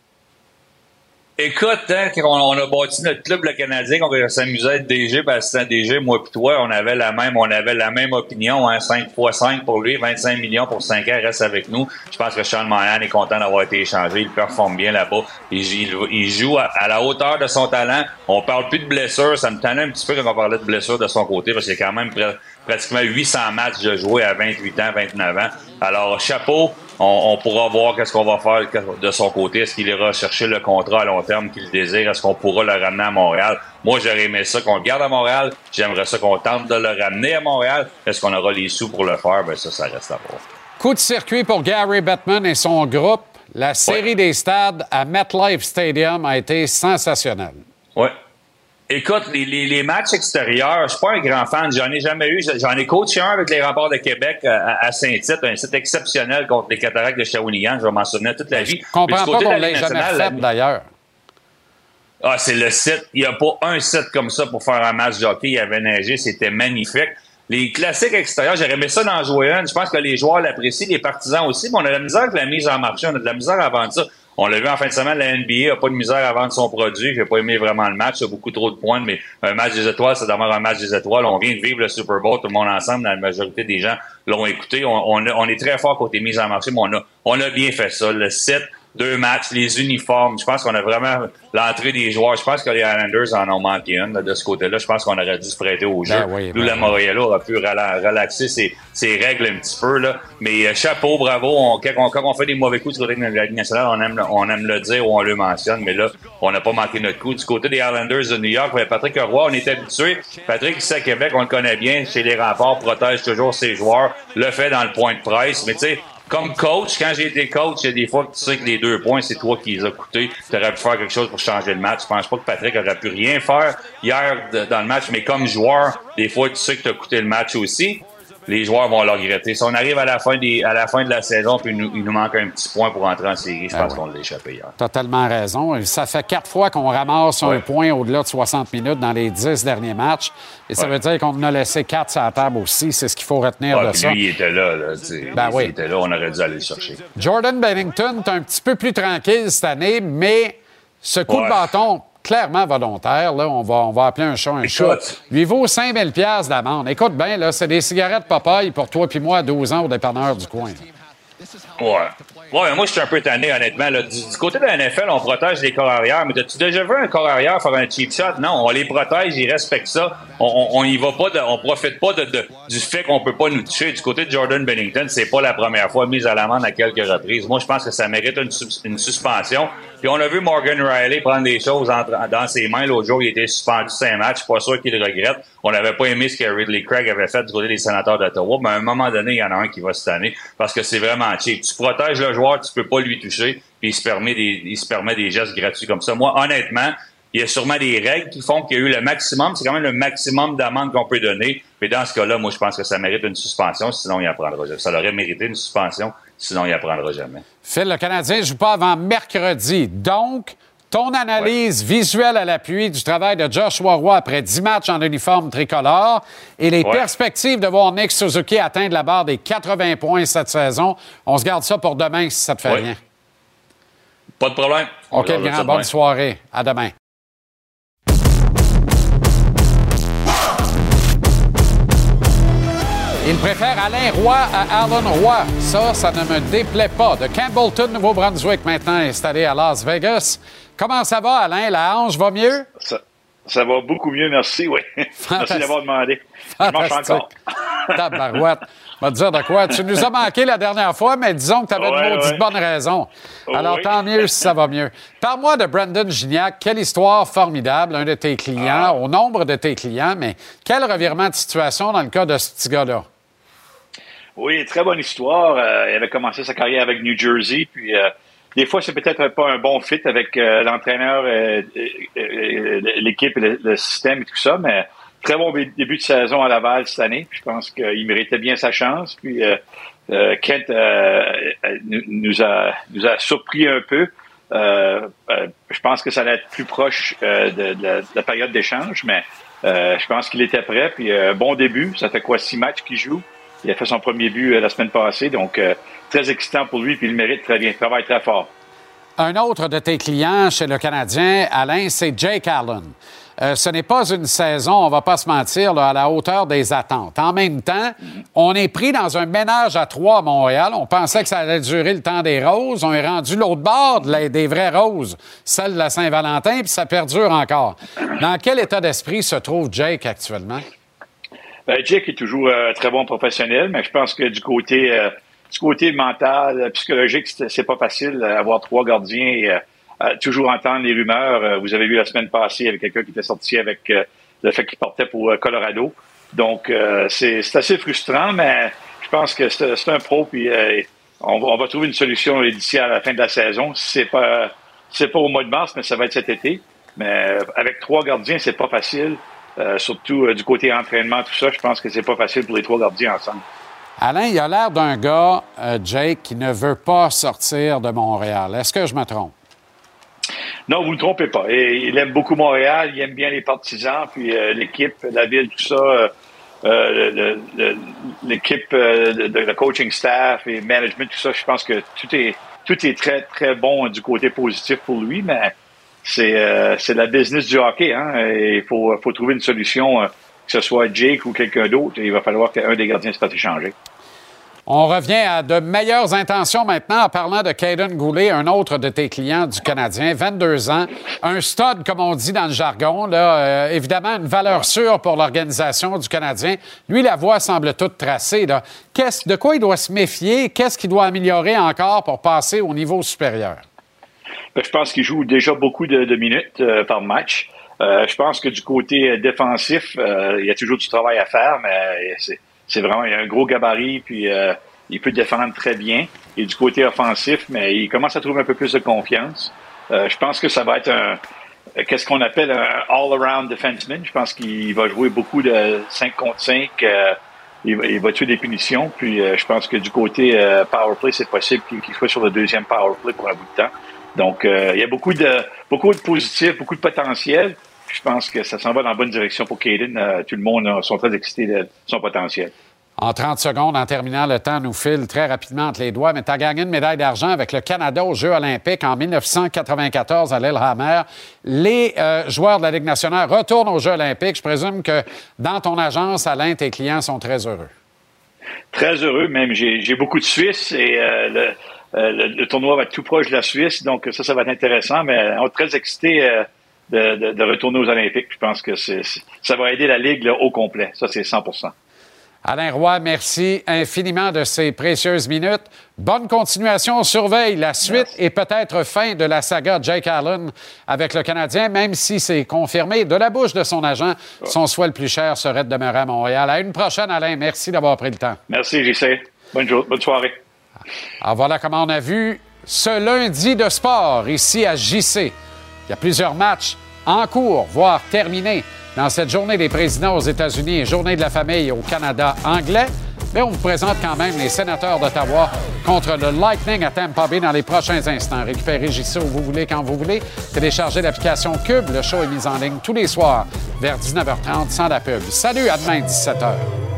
Écoute, hein, on, a bâti notre club le Canadien, on s'amusait à être DG, ben, assistant DG, moi puis toi, on avait la même, on avait la même opinion, hein, 5 x 5 pour lui, 25 millions pour 5 ans, reste avec nous. Je pense que Sean Monahan est content d'avoir été échangé, il performe bien là-bas. Il, joue à, la hauteur de son talent. On parle plus de blessures, ça me tannait un petit peu quand on parlait de blessures de son côté, parce qu'il a quand même près- pratiquement 800 matchs de jouer à 28 ans, 29 ans. Alors, chapeau, on, on pourra voir qu'est-ce qu'on va faire de son côté. Est-ce qu'il ira chercher le contrat à long terme qu'il désire? Est-ce qu'on pourra le ramener à Montréal? Moi, j'aurais aimé ça qu'on le garde à Montréal. J'aimerais ça qu'on tente de le ramener à Montréal. Est-ce qu'on aura les sous pour le faire? Ben, ça, ça reste à voir. Coup de circuit pour Gary Bettman et son groupe. La série des stades à MetLife Stadium a été sensationnelle. Ouais. Écoute, les, les, les matchs extérieurs, je suis pas un grand fan. J'en ai jamais eu. J'en ai coaché un avec les remparts de Québec euh, à, à Saint-Tite, un site exceptionnel contre les cataractes de Shawinigan. Je vais m'en souvenir toute la vie. Je comprends pas qu'on la l'ait jamais fait, d'ailleurs. Ah, c'est le site. Il n'y a pas un site comme ça pour faire un match de hockey. Il avait neigé. C'était magnifique. Les classiques extérieurs, j'aurais aimé ça d'en jouer un. Je pense que les joueurs l'apprécient, les partisans aussi. Mais on a de la misère avec la mise en marché. On a de la misère à vendre ça. On l'a vu en fin de semaine, la NBA n'a pas de misère à vendre son produit. J'ai pas aimé vraiment le match. Il y a beaucoup trop de points, mais un match des étoiles, c'est d'abord un match des étoiles. On vient de vivre le Super Bowl, tout le monde ensemble. La majorité des gens l'ont écouté. On, est très fort côté mise en marché, mais on a, on a bien fait ça. Le site, deux matchs, les uniformes. Je pense qu'on a vraiment l'entrée des joueurs. Je pense que les Islanders en ont manqué une de ce côté-là. Je pense qu'on aurait dû se prêter au jeu. Ben oui, Nous, ben la oui. Montréal aura pu rela- relaxer ses, ses règles un petit peu. Là. Mais euh, chapeau, bravo. On, quand, on, quand on fait des mauvais coups du côté de la Ligue nationale, on aime, le- on aime le dire ou on le mentionne. Mais là, on n'a pas manqué notre coup. Du côté des Islanders de New York, ben, Patrick Roy, on est habitué. Patrick, ici à Québec, on le connaît bien. Chez les remparts, protège toujours ses joueurs. Le fait dans le point de presse. Mais tu sais, comme coach, quand j'ai été coach, il y a des fois que tu sais que les deux points, c'est toi qui les as coûtés. Tu aurais pu faire quelque chose pour changer le match. Je pense pas que Patrick aurait pu rien faire hier de- dans le match, mais comme joueur, des fois, tu sais que tu as coûté le match aussi. Les joueurs vont le regretter. Si on arrive à la fin, des, à la fin de la saison, puis il nous, il nous manque un petit point pour entrer en série, je Ah pense qu'on l'a échappé hier. Totalement raison. Ça fait quatre fois qu'on ramasse un point au-delà de 60 minutes dans les dix derniers matchs. Et ça Ouais. veut dire qu'on en a laissé quatre sur la table aussi. C'est ce qu'il faut retenir de ça. lui, il était là. là. Ben Lui, oui. Il était là, on aurait dû aller le chercher. Jordan Bennington est un petit peu plus tranquille cette année, mais ce coup de bâton clairement volontaire. Là, on va, on va appeler un chat un chat. Lui vaut 5000 pièces d'amende. Écoute bien, là, c'est des cigarettes Popeye pour toi puis moi à 12 ans au dépanneur du coin. Ouais. Ouais, moi, je suis un peu tanné, honnêtement. Là. Du, du côté de la NFL, on protège les corps arrière. Mais as-tu déjà vu un corps arrière faire un cheap shot? Non, on les protège, ils respectent ça. On, y va pas, de, on profite pas de, de- du fait qu'on peut pas nous toucher. Du côté de Jordan Bennington, c'est pas la première fois mise à l'amende à quelques reprises. Moi, je pense que ça mérite une suspension. Puis on a vu Morgan Riley prendre des choses dans ses mains. L'autre jour, il était suspendu cinq matchs. Je suis pas sûr qu'il le regrette. On n'avait pas aimé ce que Ridley Craig avait fait du côté des sénateurs d'Ottawa. Mais à un moment donné, il y en a un qui va se tanner parce que c'est vraiment cheap. Tu protèges le joueur, tu peux pas lui toucher, puis il se permet des, gestes gratuits comme ça. Moi, honnêtement, il y a sûrement des règles qui font qu'il y a eu le maximum. C'est quand même le maximum d'amende qu'on peut donner. Mais dans ce cas-là, moi, je pense que ça mérite une suspension, sinon il apprendra jamais. Ça aurait mérité une suspension, sinon il apprendra jamais. Phil, le Canadien ne joue pas avant mercredi. Donc, ton analyse visuelle à l'appui du travail de Joshua Roy après 10 matchs en uniforme tricolore et les Ouais. perspectives de voir Nick Suzuki atteindre la barre des 80 points cette saison, on se garde ça pour demain si ça te fait Ouais. rien. Pas de problème. OK, grand, bonne demain. soirée. À demain. Il préfère Alain Roy à Alan Roy. Ça, ça ne me déplaît pas. De Campbellton, Nouveau-Brunswick, maintenant installé à Las Vegas. Comment ça va, Alain? La hanche va mieux? Ça, ça va beaucoup mieux, merci, oui. merci d'avoir demandé. Je mange encore. (laughs) Tabarouette. Va te dire de quoi? Tu nous as manqué la dernière fois, mais disons que tu avais Ouais, une maudite ouais. bonne raison. Alors, Oui. tant mieux si ça va mieux. Parle-moi de Brandon Gignac. Quelle histoire formidable, un de tes clients, Ah. au nombre de tes clients, mais quel revirement de situation dans le cas de ce petit gars-là? Oui, très bonne histoire. Euh, il avait commencé sa carrière avec New Jersey, puis euh, des fois, c'est peut-être pas un bon fit avec euh, l'entraîneur, euh, euh, euh, l'équipe, le, le système et tout ça, mais très bon dé- début de saison à Laval cette année. Je pense qu'il méritait bien sa chance. Puis Kent nous, a, nous a surpris un peu. Je pense que ça allait être plus proche de, la, de la période d'échange, mais je pense qu'il était prêt. Puis bon début. Ça fait quoi six matchs qu'il joue? Il a fait son premier but euh, la semaine passée, donc euh, très excitant pour lui. Puis il mérite très bien. Il travaille très fort. Un autre de tes clients chez le Canadien, Alain, c'est Jake Allen. Euh, ce n'est pas une saison, on va pas se mentir, à la hauteur des attentes. En même temps, on est pris dans un ménage à trois à Montréal. On pensait que ça allait durer le temps des roses. On est rendu l'autre bord des vraies roses, celle de la Saint-Valentin, puis ça perdure encore. Dans quel état d'esprit se trouve Jake actuellement? Ben, Jake est toujours euh, très bon professionnel, mais je pense que du côté euh, du côté mental, euh, psychologique, c'est pas facile d'avoir trois gardiens et euh, euh, toujours entendre les rumeurs. Euh, vous avez vu la semaine passée avec quelqu'un qui était sorti avec euh, le fait qu'il portait pour euh, Colorado. Donc euh, c'est assez frustrant, mais je pense que c'est un pro puis euh, on, va, trouver une solution d'ici à la fin de la saison. C'est pas c'est pas au mois de mars, mais ça va être cet été. Mais euh, avec trois gardiens, c'est pas facile. Euh, surtout euh, du côté entraînement, tout ça, je pense que c'est pas facile pour les trois gardiens ensemble. Alain, il a l'air d'un gars, euh, Jake, qui ne veut pas sortir de Montréal. Est-ce que je me trompe? Non, vous ne trompez pas. Et il aime beaucoup Montréal, il aime bien les partisans, puis euh, l'équipe, la ville, tout ça. euh, euh, l'équipe, le coaching staff et management, tout ça, je pense que tout est tout est très très bon du côté positif pour lui, mais c'est euh, la business du hockey, hein. Il faut faut trouver une solution, euh, que ce soit Jake ou quelqu'un d'autre. Il va falloir qu'un des gardiens fasse échanger. On revient à de meilleures intentions maintenant en parlant de Caden Goulet, un autre de tes clients du Canadien, 22 ans, un stud, comme on dit dans le jargon, là, euh, évidemment une valeur sûre pour l'organisation du Canadien. Lui, la voie semble toute tracée. Là. Qu'est-ce, de quoi il doit se méfier? Qu'est-ce qu'il doit améliorer encore pour passer au niveau supérieur? Ben, Je pense qu'il joue déjà beaucoup de, minutes euh, par match. Euh, je pense que du côté euh, défensif, euh, il y a toujours du travail à faire, mais euh, c'est, vraiment un gros gabarit, puis euh, il peut défendre très bien. Et du côté offensif, mais il commence à trouver un peu plus de confiance. Euh, je pense que ça va être un qu'est-ce qu'on appelle un all-around defenseman. Je pense qu'il va jouer beaucoup de 5 contre 5. euh, il, va, tuer des punitions. Puis euh, je pense que du côté euh, power play, c'est possible qu'il soit sur le deuxième power play pour un bout de temps. Donc, euh, il y a beaucoup de beaucoup de positifs, beaucoup de potentiel. Je pense que ça s'en va dans la bonne direction pour Caden. Euh, tout le monde euh, sont très excités de son potentiel. En 30 secondes, en terminant, le temps nous file très rapidement entre les doigts, mais tu as gagné une médaille d'argent avec le Canada aux Jeux olympiques en 1994 à Lillehammer. Les euh, joueurs de la Ligue nationale retournent aux Jeux olympiques. Je présume que dans ton agence, Alain, tes clients sont très heureux. Très heureux, même. J'ai beaucoup de Suisses et euh, le, euh, le, tournoi va être tout proche de la Suisse, donc ça, ça va être intéressant, mais on est très excités de, de, de, retourner aux Olympiques. Je pense que c'est ça va aider la Ligue là, au complet. Ça, c'est 100% Alain Roy, merci infiniment de ces précieuses minutes. Bonne continuation. On surveille la suite et peut-être fin de la saga Jake Allen avec le Canadien, même si c'est confirmé de la bouche de son agent, son souhait le plus cher serait de demeurer à Montréal. À une prochaine, Alain. Merci d'avoir pris le temps. Merci, JC. Bonne, bonne soirée. Alors voilà comment on a vu ce lundi de sport ici à JC. Il y a plusieurs matchs en cours, voire terminés dans cette journée des présidents aux États-Unis et journée de la famille au Canada anglais. Mais on vous présente quand même les sénateurs d'Ottawa contre le Lightning à Tampa Bay dans les prochains instants. Récupérez JC où vous voulez, quand vous voulez. Téléchargez l'application Cube. Le show est mis en ligne tous les soirs vers 19h30 sans la pub. Salut, à demain, 17h.